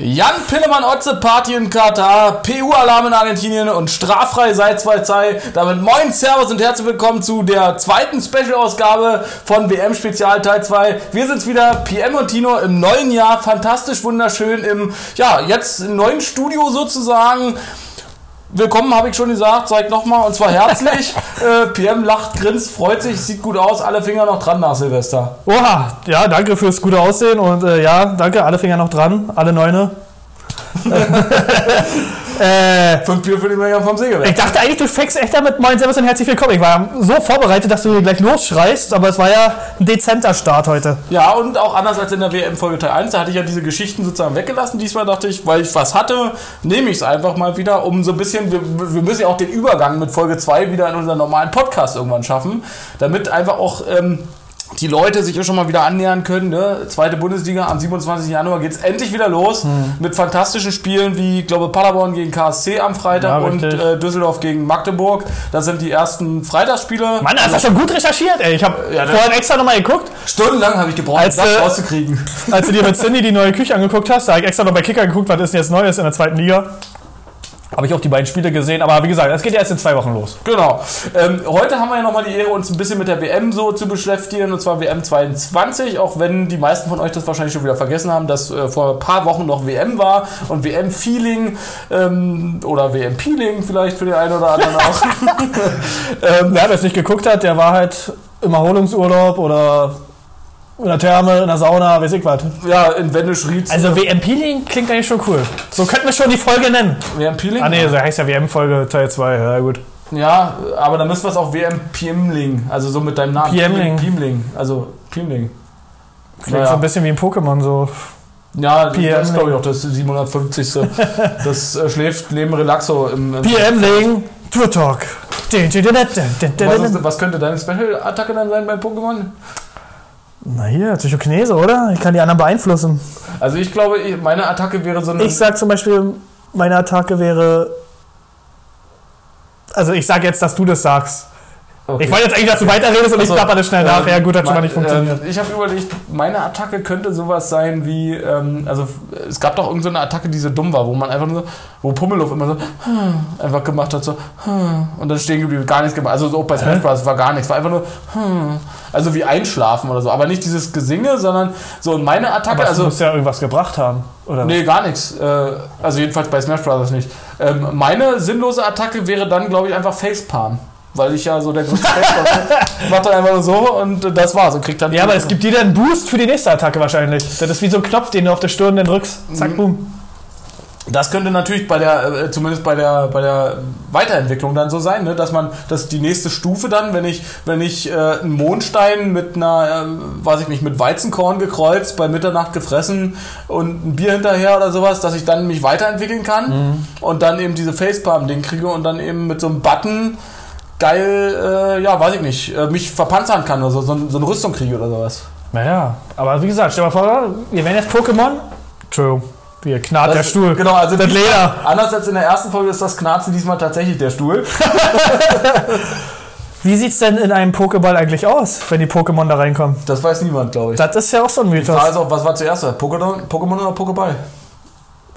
Jan Pillemann Otze Party in Katar, PU-Alarm in Argentinien und straffrei seit 2 Damit moin, Servus und herzlich willkommen zu der zweiten Special-Ausgabe von WM Spezial Teil 2. Wir sind's wieder, PM und Tino im neuen Jahr, fantastisch, wunderschön im, ja, jetzt im neuen Studio sozusagen. Willkommen, habe ich schon gesagt, zeigt nochmal und zwar herzlich. äh, PM lacht, grinst, freut sich, sieht gut aus, alle Finger noch dran nach Silvester. Oha, ja, danke fürs gute Aussehen und äh, ja, danke, alle Finger noch dran, alle Neune. äh, Fünf Bier für die Menge vom Sägewerk. Ich dachte eigentlich, du fängst echt damit Moin Servus und herzlich willkommen. Ich war so vorbereitet, dass du gleich losschreist, aber es war ja ein dezenter Start heute. Ja, und auch anders als in der WM-Folge Teil 1, da hatte ich ja diese Geschichten sozusagen weggelassen. Diesmal dachte ich, weil ich was hatte, nehme ich es einfach mal wieder, um so ein bisschen, wir, wir, müssen ja auch den Übergang mit Folge 2 wieder in unseren normalen Podcast irgendwann schaffen, damit einfach auch... Ähm, die Leute sich ja schon mal wieder annähern können. Ne? Zweite Bundesliga, am 27. Januar geht es endlich wieder los hm. mit fantastischen Spielen wie, ich glaube, Paderborn gegen KSC am Freitag ja, und äh, Düsseldorf gegen Magdeburg. Das sind die ersten Freitagsspiele. Mann, hast du schon gut recherchiert, ey. Ich habe ja, vorhin extra nochmal geguckt. Stundenlang habe ich gebraucht, als, das äh, rauszukriegen. Als du dir mit Cindy die neue Küche angeguckt hast, da habe ich extra noch bei Kicker geguckt, was ist denn jetzt Neues in der zweiten Liga. Habe ich auch die beiden Spiele gesehen, aber wie gesagt, es geht ja erst in zwei Wochen los. Genau. Ähm, heute haben wir ja nochmal die Ehre, uns ein bisschen mit der WM so zu beschäftigen, und zwar WM 22, auch wenn die meisten von euch das wahrscheinlich schon wieder vergessen haben, dass äh, vor ein paar Wochen noch WM war und WM-Feeling ähm, oder WM-Peeling vielleicht für den einen oder anderen auch. ähm, Wer das nicht geguckt hat, der war halt im Erholungsurlaub oder in der Therme, in der Sauna, weiß ich was. Ja, in Wendeschried. Also WM-Peeling klingt eigentlich schon cool. So könnten wir schon die Folge nennen. WM-Peeling? Ah nee, das heißt ja WM-Folge Teil 2, ja gut. Ja, aber dann müssen wir es auch WM-Piemling, also so mit deinem Namen. Piemling. Piemling, also Piemling. Klingt naja. so ein bisschen wie ein Pokémon, so. Ja, PM das ist glaube ich auch das 750. das äh, schläft neben Relaxo im. im PM-Ling, Tour Talk. Was, was könnte deine Special-Attacke dann sein bei Pokémon? Na hier, Psychokinese, oder? Ich kann die anderen beeinflussen. Also ich glaube, meine Attacke wäre so eine... Ich sag zum Beispiel, meine Attacke wäre... Also ich sag jetzt, dass du das sagst. Okay. Ich wollte jetzt eigentlich, dass du weiterredest und also, ich klappe das schnell nach. ja gut, hat schon mal nicht funktioniert. Äh, ich habe überlegt, meine Attacke könnte sowas sein wie, ähm, also es gab doch irgendeine so Attacke, die so dumm war, wo man einfach nur so, wo Pummeluff immer so hm, einfach gemacht hat, so hm, und dann stehen geblieben, gar nichts gemacht. Also so auch bei Smash Bros. war gar nichts, war einfach nur hm, also wie einschlafen oder so, aber nicht dieses Gesinge, sondern so meine Attacke. Aber also muss ja irgendwas gebracht haben, oder? Nee, gar nichts. Äh, also jedenfalls bei Smash Bros. nicht. Ähm, meine sinnlose Attacke wäre dann, glaube ich, einfach Facepalm weil ich ja so der größte Fan bin. Macht dann einfach nur so und das war's und kriegt dann. Ja, aber es gibt dir dann einen Boost für die nächste Attacke wahrscheinlich. Das ist wie so ein Knopf, den du auf der Stirn dann drückst. Zack, mhm. boom. Das könnte natürlich bei der, äh, zumindest bei der, bei der Weiterentwicklung dann so sein, ne? dass man, dass die nächste Stufe dann, wenn ich, wenn ich äh, einen Mondstein mit einer, äh, weiß ich nicht, mit Weizenkorn gekreuzt, bei Mitternacht gefressen und ein Bier hinterher oder sowas, dass ich dann mich weiterentwickeln kann mhm. und dann eben diese Facepalm-Ding kriege und dann eben mit so einem Button geil, äh, ja, weiß ich nicht, äh, mich verpanzern kann oder so, so, so eine Rüstung kriege oder sowas. Naja, aber wie gesagt, stell dir mal vor, wir wären jetzt Pokémon. True. Hier knarrt der Stuhl. Genau, also das Leder. Anders als in der ersten Folge ist das Knarzen diesmal tatsächlich der Stuhl. Wie sieht es denn in einem Pokéball eigentlich aus, wenn die Pokémon da reinkommen? Das weiß niemand, glaube ich. Das ist ja auch so ein Mythos. Auch, was war zuerst? Pokémon, Pokémon oder Pokéball?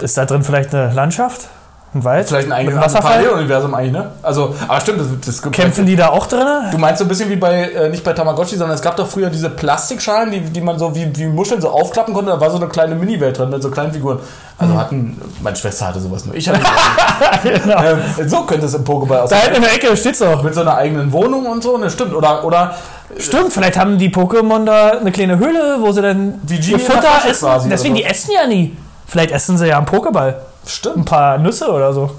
Ist da drin vielleicht eine Landschaft? Ein Wald? Vielleicht ein eigenes Paralleluniversum eigentlich, ne? Also, aber stimmt, das, das Kämpfen die da auch drin? Du meinst so ein bisschen wie bei, äh, nicht bei Tamagotchi, sondern es gab doch früher diese Plastikschalen, die, die man so wie, wie Muscheln so aufklappen konnte. Da war so eine kleine Mini-Welt drin mit so kleinen Figuren. Also mhm. hatten, meine Schwester hatte sowas nur. Ich hatte genau. ähm, So könnte es im Pokéball aussehen. Da hinten in der Ecke steht's auch. Mit so einer eigenen Wohnung und so, ne? Stimmt. Oder, oder Stimmt, vielleicht haben die Pokémon da eine kleine Höhle, wo sie dann die ihr Futter essen. Deswegen, so. die essen ja nie. Vielleicht essen sie ja am Pokéball. Stimmt. Ein paar Nüsse oder so.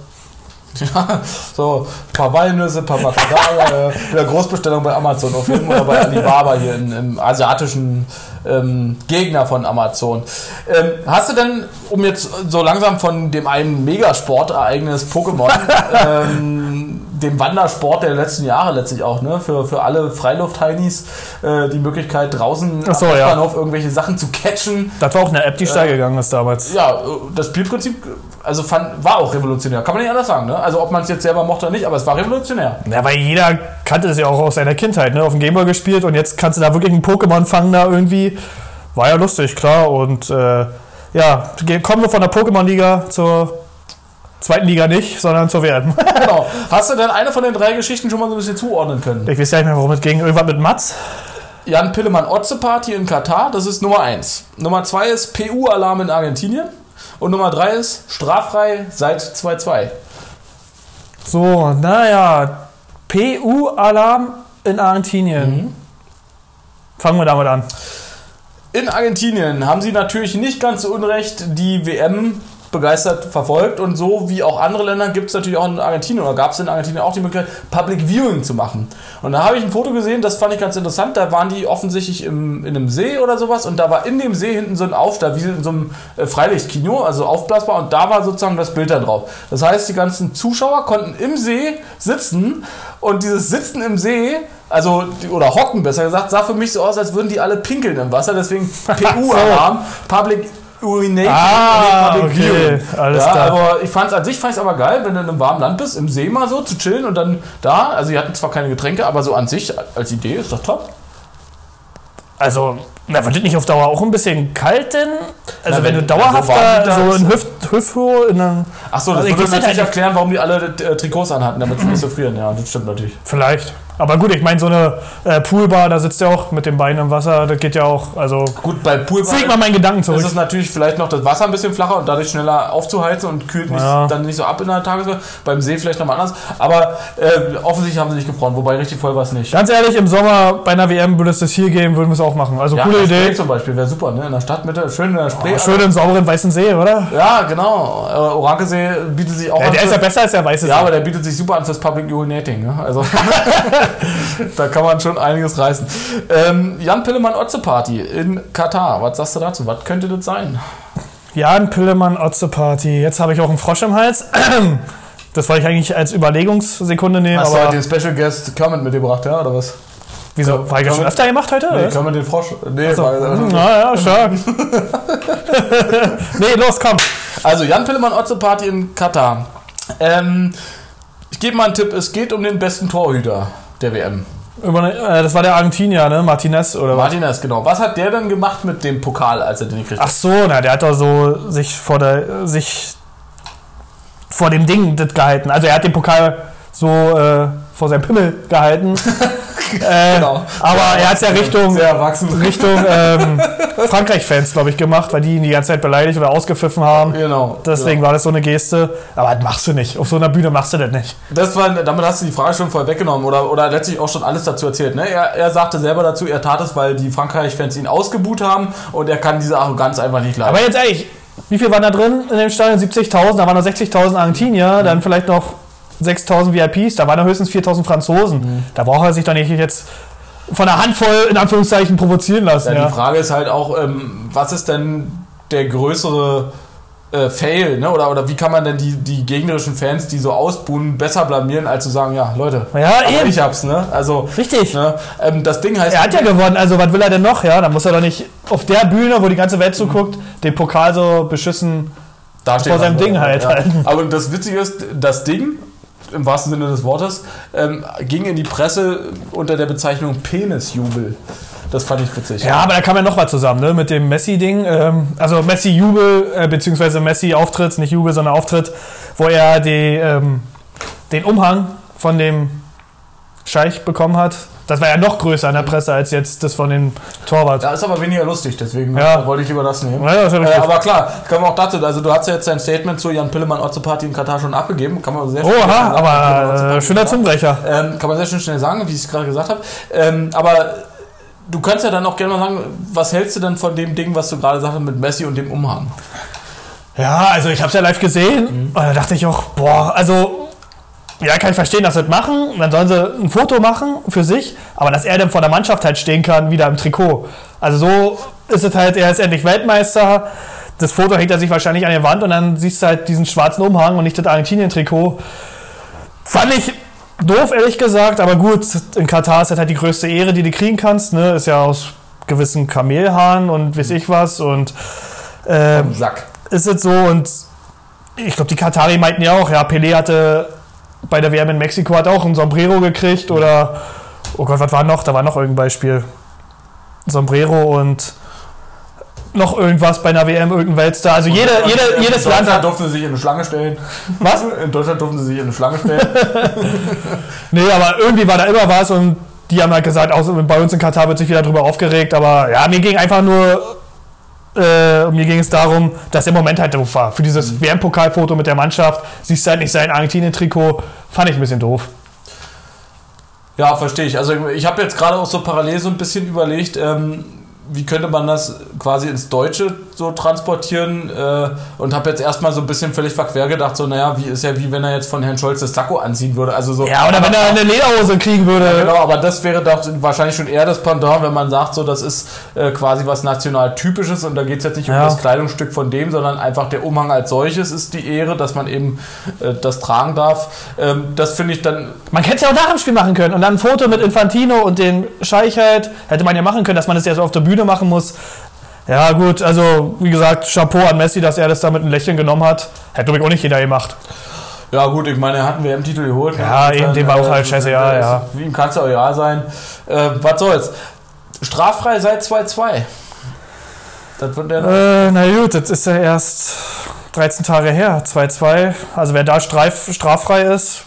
Ja, so ein paar Walnüsse, ein paar Macadamia, wieder Großbestellung bei Amazon auf jeden Fall oder bei Alibaba hier in, im asiatischen ähm, Gegner von Amazon. Ähm, hast du denn, um jetzt so langsam von dem einen Megasportereignis Pokémon ähm, dem Wandersport der letzten Jahre letztlich auch, ne? Für, für alle Freiluft-Heinis äh, die Möglichkeit, draußen so, am ja. auf irgendwelche Sachen zu catchen. Das war auch eine App, die steil äh, gegangen ist damals. Ja, das Spielprinzip also fand, war auch revolutionär. Kann man nicht anders sagen, ne? Also ob man es jetzt selber mochte oder nicht, aber es war revolutionär. Ja, weil jeder kannte es ja auch aus seiner Kindheit, ne? Auf dem Gameboy gespielt und jetzt kannst du da wirklich einen Pokémon fangen da irgendwie. War ja lustig, klar. Und äh, ja, kommen wir von der Pokémon-Liga zur zweiten Liga nicht, sondern zur WM. Genau. Hast du denn eine von den drei Geschichten schon mal so ein bisschen zuordnen können? Ich weiß ja nicht mehr, worum es ging. Irgendwas mit Mats? Jan Pillemann Otze Party in Katar, das ist Nummer 1. Nummer 2 ist PU-Alarm in Argentinien. Und Nummer 3 ist straffrei seit 2-2. So, naja. PU-Alarm in Argentinien. Fangen wir damit an. In Argentinien haben sie natürlich nicht ganz so unrecht die WM begeistert verfolgt und so wie auch andere Länder gibt es natürlich auch in Argentinien oder gab es in Argentinien auch die Möglichkeit, Public Viewing zu machen. Und da habe ich ein Foto gesehen, das fand ich ganz interessant. Da waren die offensichtlich im, in einem See oder sowas und da war in dem See hinten so ein Aufsteller, wie in so einem äh, Freilichtkino, also aufblasbar und da war sozusagen das Bild da drauf. Das heißt, die ganzen Zuschauer konnten im See sitzen und dieses Sitzen im See also, die- oder hocken besser gesagt, sah für mich so aus, als würden die alle pinkeln im Wasser. Deswegen PU-Alarm, Public Urination. Ah, okay, alles ja, klar. aber ich fand es an sich fand aber geil, wenn du in einem warmen Land bist, im See mal so zu chillen und dann da. Also, die hatten zwar keine Getränke, aber so an sich als Idee ist doch top. Also, na, wird das nicht auf Dauer auch ein bisschen kalt denn? Also, Na, wenn, wenn- du dauerhaft also da so in Hüft, Hüfthöhe in einem. Achso, das Also ich würde natürlich halt- erklären, warum die alle äh, Trikots anhatten, damit sie nicht so frieren. Ja, das stimmt natürlich. Vielleicht. Aber gut, ich meine, so eine äh, Poolbar, da sitzt ja auch mit den Beinen im Wasser, das geht ja auch. Also, Gut, bei Poolball zieh ich mal meinen Gedanken ist zurück. es natürlich vielleicht noch das Wasser ein bisschen flacher und dadurch schneller aufzuheizen und kühlt nicht, Ja. dann nicht so ab in der Tageswelt. Beim See vielleicht nochmal anders. Aber äh, offensichtlich haben sie nicht gefroren, wobei richtig voll war es nicht. Ganz ehrlich, im Sommer bei einer WM würde es das hier geben, würden wir es auch machen. Also, Ja, coole in der Idee. Spree zum Beispiel wäre super, ne? In der Stadtmitte, schön in der Spree. Oh, schön im sauberen weißen See, oder? Ja, genau. Äh, Orankesee bietet sich auch Ja, an. der ist ja besser als der weiße See. ja, aber der bietet sich super an fürs Public Urinating. Ne? Also da kann man schon einiges reißen. Ähm, Jan Pillemann Otze Party in Katar. Was sagst du dazu? Was könnte das sein? Jan Pillemann, Otze Party. Jetzt habe ich auch einen Frosch im Hals. Das wollte ich eigentlich als Überlegungssekunde nehmen, Hast du aber heute den Special Guest Kermit mitgebracht, ja, oder was? wieso? War ich das schon öfter gemacht heute? Nee? Kermit den Frosch. Nee, Achso. weil, Hm, Na ja, stark. nee, los, komm. Also Jan Pillemann Otze Party in Katar. Ähm, ich gebe mal einen Tipp, es geht um den besten Torhüter der WM. Über, äh, das war der Argentinier, ne? Martinez oder was? Martinez, genau. Was hat der denn gemacht mit dem Pokal, als er den gekriegt hat? Ach so, na, der hat doch so sich vor der sich vor dem Ding das gehalten. Also er hat den Pokal so äh, vor seinem Pimmel gehalten. äh, Genau. Aber er hat es ja Richtung. Richtung ähm, Frankreich-Fans, glaube ich, gemacht, weil die ihn die ganze Zeit beleidigt oder ausgepfiffen haben. Genau. Deswegen war das so eine Geste. Aber das machst du nicht. Auf so einer Bühne machst du das nicht. Das war, damit hast du die Frage schon voll weggenommen oder, oder letztlich auch schon alles dazu erzählt. Ne? Er, er sagte selber dazu, er tat es, weil die Frankreich-Fans ihn ausgebuht haben und er kann diese Arroganz einfach nicht leiden. Aber jetzt ehrlich, wie viel waren da drin in dem Stadion? 70.000, da waren noch 60.000 Argentinier, dann vielleicht noch 6.000 VIPs, da waren noch höchstens 4.000 Franzosen. Da braucht er sich doch nicht jetzt von einer Handvoll in Anführungszeichen provozieren lassen. ja, Ja, Die Frage ist halt auch, ähm, was ist denn der größere äh, Fail? Ne? Oder, oder wie kann man denn die, die gegnerischen Fans, die so ausbuhen, besser blamieren, als zu sagen, ja, Leute, Ja, eben. ich hab's. Ne? Also, Richtig. ne? Ähm, das Ding heißt... Er hat ja gewonnen, also was will er denn noch? Ja, dann muss er doch nicht auf der Bühne, wo die ganze Welt zuguckt, den Pokal so beschissen. vor seinem Ding halt Ja. halten. Aber das Witzige ist, das Ding, im wahrsten Sinne des Wortes, ähm, ging in die Presse unter der Bezeichnung Penisjubel. Das fand ich witzig. Ja, aber da kam ja noch was zusammen, ne? Mit dem Messi-Ding. Ähm, also Messi-Jubel, äh, beziehungsweise Messi-Auftritt, nicht Jubel, sondern Auftritt, wo er die, ähm, den Umhang von dem Scheich bekommen hat. Das war ja noch größer in der Presse als jetzt das von dem Torwart. Da ist aber weniger lustig, deswegen Ja. wollte ich lieber das nehmen. Ja, das ja Äh, aber klar, kommen wir auch dazu. Also, du hast ja jetzt dein Statement zu Jan Pillemann Otze Party in Katar schon abgegeben. Kann man sehr schnell Oha, sagen. Aber äh, schöner. Zungenbrecher. Ähm, kann man sehr schön schnell sagen, wie ich es gerade gesagt habe. Ähm, aber du kannst ja dann auch gerne mal sagen, was hältst du denn von dem Ding, was du gerade sagst mit Messi und dem Umhang? Ja, also ich habe es ja live gesehen und da dachte ich auch, boah, also ja, kann ich verstehen, dass sie das machen. Dann sollen sie ein Foto machen für sich, aber dass er dann vor der Mannschaft halt stehen kann, wieder im Trikot. Also so ist es halt, er ist endlich Weltmeister. Das Foto hängt er sich wahrscheinlich an die Wand und dann siehst du halt diesen schwarzen Umhang und nicht das Argentinien-Trikot. Fand ich doof, ehrlich gesagt, aber gut, in Katar ist das halt die größte Ehre, die du kriegen kannst. Ne? Ist ja aus gewissen Kamelhaaren und weiß ich was und ähm, Sack. ist es so und ich glaube, die Katari meinten ja auch, ja, Pelé hatte bei der WM in Mexiko hat auch ein Sombrero gekriegt oder oh Gott, was war noch? Da war noch irgendein Beispiel. Sombrero und noch irgendwas bei einer WM, irgendein Weltstar. Also jede, jede, jedes in Land Deutschland hat. durften sie sich in eine Schlange stellen. Was? In Deutschland durften sie sich in eine Schlange stellen. Nee, aber irgendwie war da immer was und die haben halt gesagt, auch bei uns in Katar wird sich wieder drüber aufgeregt, aber ja, mir ging einfach nur, äh, mir ging es darum, dass der Moment halt doof war. Für dieses WM-Pokalfoto mit der Mannschaft, siehst du halt nicht sein Argentinien-Trikot, fand ich ein bisschen doof. Ja, verstehe ich. Also ich habe jetzt gerade auch so parallel so ein bisschen überlegt, ähm, wie könnte man das quasi ins Deutsche so transportieren äh, und habe jetzt erstmal so ein bisschen völlig verquer gedacht, so naja, wie ist ja wie wenn er jetzt von Herrn Scholz das Sakko anziehen würde. Also so, Ja, oder wenn er eine Lederhose kriegen würde. Genau, aber das wäre doch wahrscheinlich schon eher das Pendant, wenn man sagt, so das ist äh, quasi was national typisches und da geht es jetzt nicht um Ja. das Kleidungsstück von dem, sondern einfach der Umhang als solches ist die Ehre, dass man eben äh, das tragen darf. Ähm, das finde ich dann Man hätte es ja auch nach dem Spiel machen können und dann ein Foto mit Infantino und den Scheich halt, hätte man ja machen können, dass man das ja so auf der Bühne machen muss. Ja, gut, also wie gesagt, Chapeau an Messi, dass er das da mit einem Lächeln genommen hat. Hätte, glaube ich, auch nicht jeder gemacht. Ja, gut, ich meine, er hat einen WM-Titel geholt. Ja, ne? eben, dem war auch halt scheißegal, äh, ja. Wie ihm kann es ja auch egal sein. Äh, was soll's? Straffrei seit 2-2. Das wird der. Äh, na gut, das ist ja erst 13 Tage her, 2-2. Also wer da streif, straffrei ist,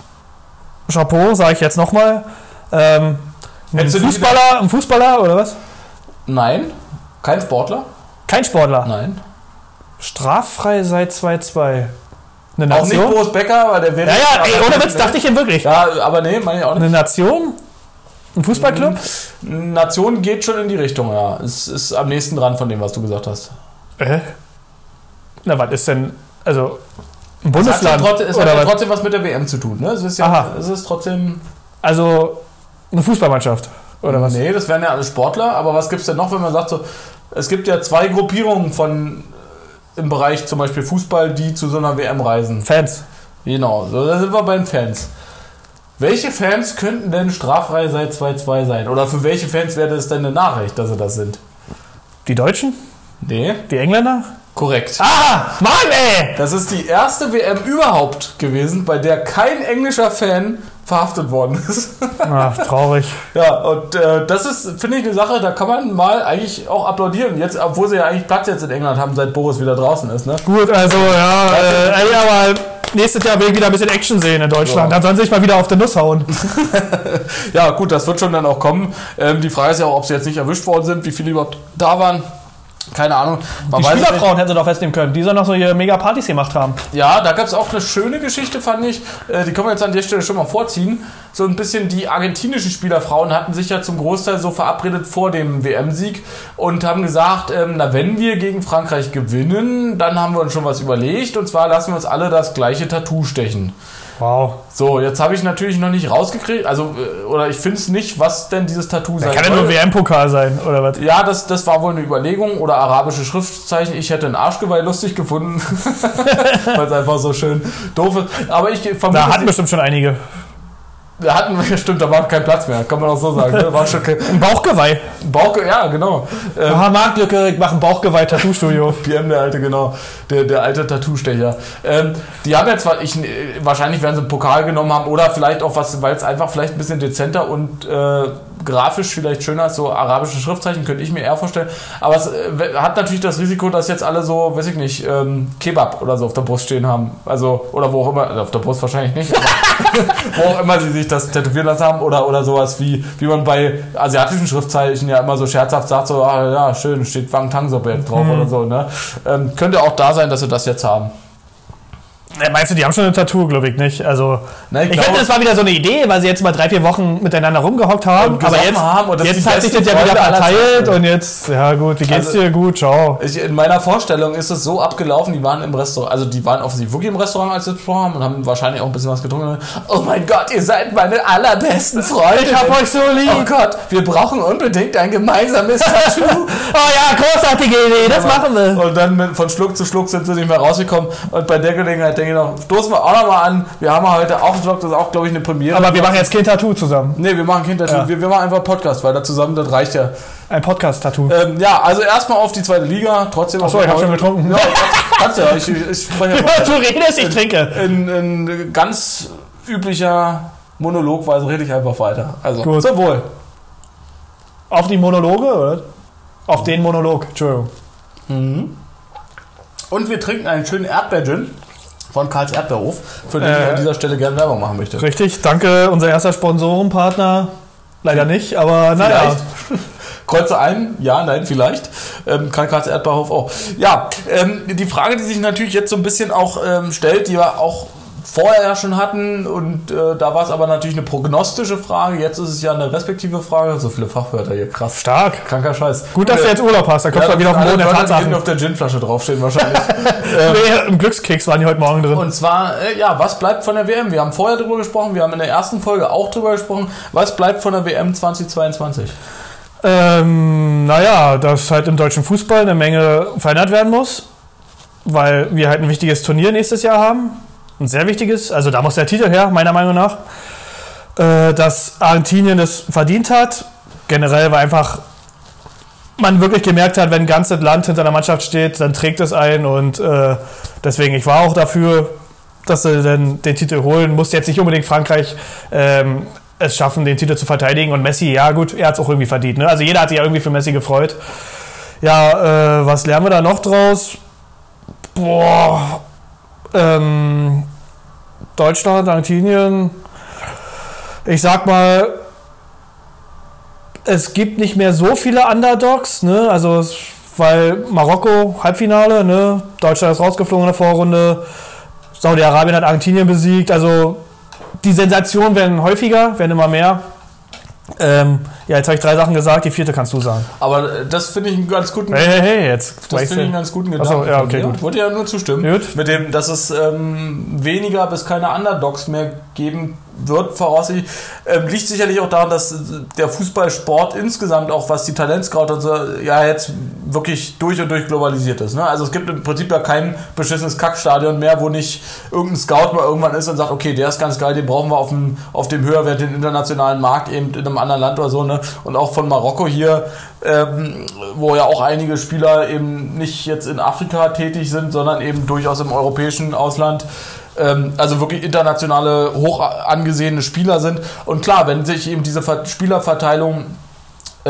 Chapeau, sage ich jetzt nochmal. Ähm, ein Fußballer, ein Fußballer oder was? Nein, kein Sportler. Kein Sportler. Nein. Straffrei seit 2-2. Eine Auch nicht Nation? Boris Becker, weil der wäre. Ja, ja, ey, ohne Witz, dachte ich ihm wirklich. Ja, aber nee, meine ich auch nicht. Eine Nation? Ein Fußballclub? Nation geht schon in die Richtung, ja. Es ist am nächsten dran von dem, was du gesagt hast. Äh? Na, was ist denn, also ein Es hat, Bundesland? trotzdem, es hat ja trotzdem was mit der WM zu tun, ne? Es ist ja, Aha. es ist trotzdem. Also eine Fußballmannschaft, oder was? Nee, das wären ja alle Sportler, aber was gibt es denn noch, wenn man sagt, so, es gibt ja zwei Gruppierungen von äh, im Bereich zum Beispiel Fußball, die zu so einer WM reisen. Fans. Genau, so, da sind wir bei den Fans. Welche Fans könnten denn straffrei seit 2-2 sein? Oder für welche Fans wäre das denn eine Nachricht, dass sie das sind? Die Deutschen? Nee, Die Engländer? korrekt. Ah, Mann, ey! Das ist die erste WM überhaupt gewesen, bei der kein englischer Fan verhaftet worden ist. Ach, traurig. ja, und äh, das ist, finde ich, eine Sache, da kann man mal eigentlich auch applaudieren. Jetzt, obwohl sie ja eigentlich Platz jetzt in England haben, seit Boris wieder draußen ist. Ne? Gut, also ja, äh, ey, aber nächstes Jahr will ich wieder ein bisschen Action sehen in Deutschland. Ja. Dann sollen sie sich mal wieder auf den Nuss hauen. Ja, gut, das wird schon dann auch kommen. Ähm, die Frage ist ja auch, ob sie jetzt nicht erwischt worden sind, wie viele überhaupt da waren. Keine Ahnung. Man Die. Spielerfrauen hätten sie doch festnehmen können. Die sollen noch so hier mega Partys gemacht haben. Ja, da gab es auch eine schöne Geschichte, fand ich. Äh, die können wir jetzt an der Stelle schon mal vorziehen. So ein bisschen die argentinischen Spielerfrauen hatten sich ja zum Großteil so verabredet vor dem WM-Sieg und haben gesagt, ähm, na wenn wir gegen Frankreich gewinnen, dann haben wir uns schon was überlegt. Und zwar lassen wir uns alle das gleiche Tattoo stechen. Wow. So, jetzt habe ich natürlich noch nicht rausgekriegt, also, äh, oder ich finde es nicht, was denn dieses Tattoo sein Kann ja nur WM-Pokal sein, oder was? ja, das, das war wohl eine Überlegung oder arabische Schriftzeichen. Ich hätte ein Arschgeweih lustig gefunden, weil es einfach so schön doof ist. Aber ich vermute, Da hatten bestimmt schon einige. Wir hatten, stimmt, da war kein Platz mehr, kann man auch so sagen. Ne? War schon kein Ein Bauchgeweih. Bauch, ja, genau. Ähm, Aha, Marktlücke, ich mache ein Bauchgeweih-Tattoo-Studio. PM, der alte, genau, der, der alte Tattoo-Stecher. Ähm, die haben zwar, ich, wahrscheinlich werden sie einen Pokal genommen haben oder vielleicht auch was, weil es einfach vielleicht ein bisschen dezenter und äh, grafisch vielleicht schöner ist, so arabische Schriftzeichen, könnte ich mir eher vorstellen. Aber es äh, hat natürlich das Risiko, dass jetzt alle so, weiß ich nicht, ähm, Kebab oder so auf der Brust stehen haben. Also, oder wo auch immer, also auf der Brust wahrscheinlich nicht, aber wo auch immer sie sich das tätowieren lassen haben oder, oder sowas wie, wie man bei asiatischen Schriftzeichen ja immer so scherzhaft sagt, so, ah, ja, schön, steht Wang Tang jetzt drauf oder so, ne? Ähm, könnte auch da sein, dass sie das jetzt haben. Äh, Meinst du, die haben schon ein Tattoo, glaube ich nicht. Also, Na, ich ich, glaube- das war wieder so eine Idee, weil sie jetzt mal drei, vier Wochen miteinander rumgehockt haben. Und aber jetzt, haben jetzt hat sich das ja wieder verteilt und jetzt, ja gut, wie geht's Also- dir? Gut, ciao. Ich, in meiner Vorstellung ist es so abgelaufen, die waren im Restaurant, also die waren offensichtlich wirklich im Restaurant, als sie es gesprochen haben und haben wahrscheinlich auch ein bisschen was getrunken. Oh mein Gott, ihr seid meine allerbesten Freunde. Ich hab euch so lieb. Oh Gott, wir brauchen unbedingt ein gemeinsames Tattoo. Oh ja, großartige Idee, das machen wir. Und dann mit, von Schluck zu Schluck sind sie nicht mehr rausgekommen. Und bei der Gelegenheit denke ich noch, stoßen wir auch nochmal an. Wir haben heute auch einen Schluck, das ist auch, glaube ich, eine Premiere. Aber wir machen jetzt kein Tattoo zusammen. Nee, wir machen kein Tattoo. Ja. Wir, wir machen einfach Podcast, weil da zusammen, das reicht ja. Ein Podcast-Tattoo. Ähm, ja, also erstmal auf die zweite Liga. Trotzdem Achso, ich hab schon getrunken. Ja, kannst ja. Ich, ich spreche ja du redest, ich trinke. in, in ganz üblicher Monologweise rede ich einfach weiter. Also, Gut. zum Wohl. Auf die Monologe, oder? Auf den Monolog, Entschuldigung. Und wir trinken einen schönen Erdbeer-Gin von Karls Erdbeerhof, für den ich Äh, an dieser Stelle gerne Werbung machen möchte. Richtig, danke, unser erster Sponsorenpartner. Leider nicht, aber naja. Kreuze ein, ja, nein, vielleicht. Ähm, kann Karls Erdbeerhof auch. Ja, ähm, die Frage, die sich natürlich jetzt so ein bisschen auch ähm, stellt, die wir auch vorher ja schon hatten und äh, da war es aber natürlich eine prognostische Frage, jetzt ist es ja eine respektive Frage. So viele Fachwörter hier, krass. Stark. Kranker Scheiß. Gut, dass du jetzt Urlaub hast, da kommst du ja, wieder auf den Boden der Tatsachen. auf der Ginflasche draufstehen wahrscheinlich. Nee, Im Glückskeks waren die heute Morgen drin. Und zwar, äh, ja, was bleibt von der WM? Wir haben vorher drüber gesprochen, wir haben in der ersten Folge auch drüber gesprochen. Was bleibt von der WM 2022? Ähm, naja, dass halt im deutschen Fußball eine Menge verändert werden muss, weil wir halt ein wichtiges Turnier nächstes Jahr haben. Ein sehr wichtiges, also da muss der Titel her, meiner Meinung nach. Äh, dass Argentinien es verdient hat. Generell, weil einfach man wirklich gemerkt hat, wenn ein ganzes Land hinter der Mannschaft steht, dann trägt es ein und äh, deswegen, ich war auch dafür, dass sie dann den Titel holen. Muss jetzt nicht unbedingt Frankreich ähm, es schaffen, den Titel zu verteidigen. Und Messi, ja gut, er hat es auch irgendwie verdient. Ne? Also jeder hat sich ja irgendwie für Messi gefreut. Ja, äh, was lernen wir da noch draus? Boah, ähm, Deutschland, Argentinien. Ich sag mal, es gibt nicht mehr so viele Underdogs, ne? Also weil Marokko Halbfinale, ne? Deutschland ist rausgeflogen in der Vorrunde. Saudi-Arabien hat Argentinien besiegt. Also die Sensationen werden häufiger, werden immer mehr. Ähm, ja, jetzt habe ich drei Sachen gesagt, die vierte kannst du sagen. Aber äh, das finde ich einen ganz guten Hey, hey, hey, jetzt. Das finde ich einen ganz guten Gedanken. so, ja, okay, gut. Wollte ja nur zustimmen. Gut. Mit dem, dass es ähm, weniger bis keine Underdogs mehr geben wird, voraussichtlich. Ähm, liegt sicherlich auch daran, dass der Fußballsport insgesamt, auch was die Talentscout und so, ja jetzt wirklich durch und durch globalisiert ist. Ne? Also es gibt im Prinzip ja kein beschissenes Kackstadion mehr, wo nicht irgendein Scout mal irgendwann ist und sagt, okay, der ist ganz geil, den brauchen wir auf dem, auf dem höherwertigen internationalen Markt eben in einem anderen Land oder so. Ne? Und auch von Marokko hier, ähm, wo ja auch einige Spieler eben nicht jetzt in Afrika tätig sind, sondern eben durchaus im europäischen Ausland. Ähm, also wirklich internationale, hoch angesehene Spieler sind. Und klar, wenn sich eben diese Ver Spielerverteilung äh,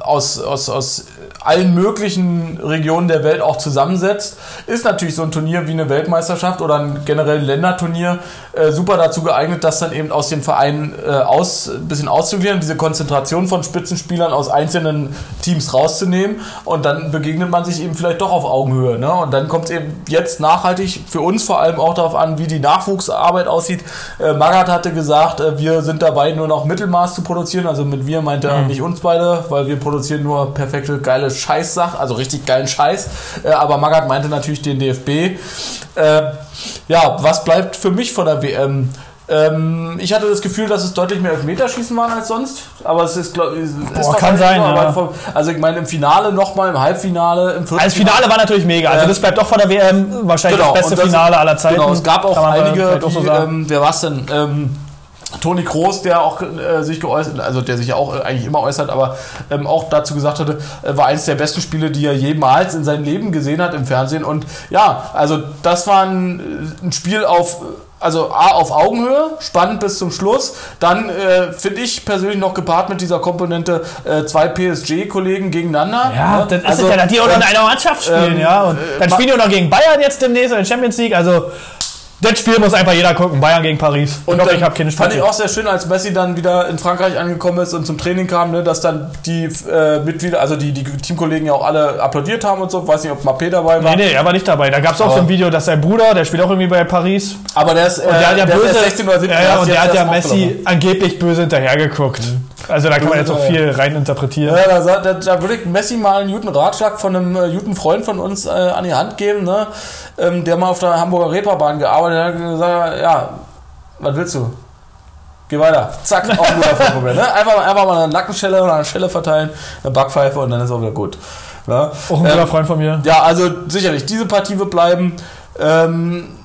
aus, aus, aus allen möglichen Regionen der Welt auch zusammensetzt, ist natürlich so ein Turnier wie eine Weltmeisterschaft oder ein generell Länderturnier äh, super dazu geeignet, das dann eben aus den Vereinen äh, aus, ein bisschen auszugliedern, diese Konzentration von Spitzenspielern aus einzelnen Teams rauszunehmen und dann begegnet man sich eben vielleicht doch auf Augenhöhe. Ne? Und dann kommt es eben jetzt nachhaltig für uns vor allem auch darauf an, wie die Nachwuchsarbeit aussieht. Äh, Magath hatte gesagt, äh, wir sind dabei, nur noch Mittelmaß zu produzieren. Also mit wir meint er nicht uns beide, weil wir produzieren nur perfekte, geile Scheißsachen, also richtig geilen Scheiß. Äh, aber Magath meinte natürlich den DFB. Äh, ja, was bleibt für mich von der WM? Ähm, ich hatte das Gefühl, dass es deutlich mehr Elfmeterschießen waren als sonst, aber es ist, glaube ich, kann sein, ja. vom- Also ich meine im Finale nochmal, im Halbfinale, im Als Finale war natürlich mega. Also das bleibt doch von der WM wahrscheinlich Genau, das beste das- Finale aller Zeiten. Genau, es gab auch einige, auch die, so sagen. ähm, wer war es denn? Ähm, Toni Kroos, der auch äh, sich geäußert, also der sich ja auch äh, eigentlich immer äußert, aber ähm, auch dazu gesagt hatte, äh, war eines der besten Spiele, die er jemals in seinem Leben gesehen hat im Fernsehen. Und ja, also das war ein, ein Spiel auf, also A, auf Augenhöhe, spannend bis zum Schluss. Dann äh, finde ich persönlich noch gepaart mit dieser Komponente äh, zwei PSG-Kollegen gegeneinander. ja, ne? das ist Also, es ja, dass die auch noch in ähm, einer Mannschaft spielen, ähm, ja. Und äh, dann ma- spielen die auch noch gegen Bayern jetzt demnächst in der Champions League. Also das Spiel muss einfach jeder gucken. Bayern gegen Paris. Und ich dann ich habe keine fand ich auch sehr schön, als Messi dann wieder in Frankreich angekommen ist und zum Training kam, ne, dass dann die äh, Mitglieder, also die, die Teamkollegen ja auch alle applaudiert haben und so. Weiß nicht, ob Mappé dabei war. Nee, nee, er war nicht dabei. Da gab es auch Aber- so ein Video, dass sein Bruder, der spielt auch irgendwie bei Paris. Aber der ist, äh, Und der hat ja der böse, ist erst 16 oder 17. ja, ja, und der hat ja erst Messi angeblich böse hinterhergeguckt. Also da kann man jetzt auch viel rein interpretieren. Ja, da, da, da würde ich Messi mal einen guten Ratschlag von einem äh, guten Freund von uns äh, an die Hand geben, ne? ähm, der mal auf der Hamburger Reeperbahn gearbeitet hat. und gesagt, ja, was willst du? Geh weiter. Zack, auch ein guter Freund von mir, ne? Einfach, mal- einfach mal eine Nackenschelle oder eine Schelle verteilen, eine Backpfeife und dann ist auch wieder gut. Ne? Auch ein Ähm, guter Freund von mir. Ja, also sicherlich, diese Partie wird bleiben. Ähm,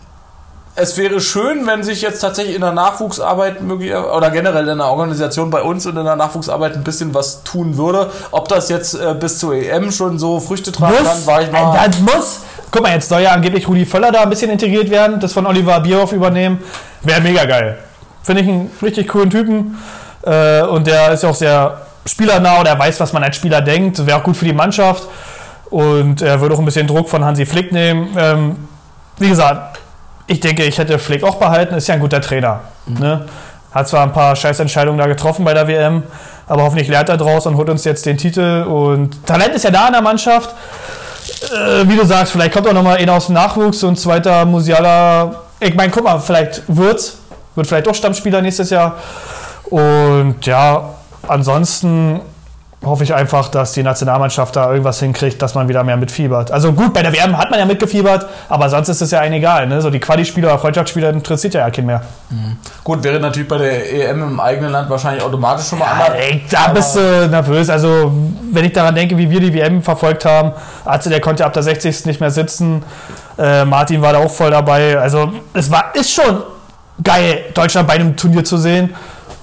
es wäre schön, wenn sich jetzt tatsächlich in der Nachwuchsarbeit oder generell in der Organisation bei uns und in der Nachwuchsarbeit ein bisschen was tun würde. Ob das jetzt äh, bis zur EM schon so Früchte tragen kann, war ich mal. Das muss. Guck mal, jetzt soll ja angeblich Rudi Völler da ein bisschen integriert werden, das von Oliver Bierhoff übernehmen. Wäre mega geil. Finde ich einen richtig coolen Typen. Äh, und der ist ja auch sehr spielernah, der weiß, was man als Spieler denkt. Wäre auch gut für die Mannschaft. Und er würde auch ein bisschen Druck von Hansi Flick nehmen. Ähm, wie gesagt, ich denke, ich hätte Flick auch behalten. Ist ja ein guter Trainer. Ne? Hat zwar ein paar Scheißentscheidungen da getroffen bei der WM, aber hoffentlich lernt er draus und holt uns jetzt den Titel. Und Talent ist ja da in der Mannschaft. Äh, wie du sagst, vielleicht kommt auch noch mal einer aus dem Nachwuchs und zweiter Musiala. Ich meine, guck mal, vielleicht wird's. Wird vielleicht auch Stammspieler nächstes Jahr. Und ja, ansonsten hoffe ich einfach, dass die Nationalmannschaft da irgendwas hinkriegt, dass man wieder mehr mitfiebert. Also gut, bei der WM hat man ja mitgefiebert, aber sonst ist es ja eigentlich egal. Ne? So die Quali-Spieler oder Freundschaftsspieler interessiert ja, ja keinen mehr. Gut, wäre natürlich bei der EM im eigenen Land wahrscheinlich automatisch schon mal Ja, anders. ey, da bist du nervös. Also, wenn ich daran denke, wie wir die WM verfolgt haben, Atze, der konnte ab der 60. nicht mehr sitzen. Äh, Martin war da auch voll dabei. Also, es war, ist schon geil, Deutschland bei einem Turnier zu sehen.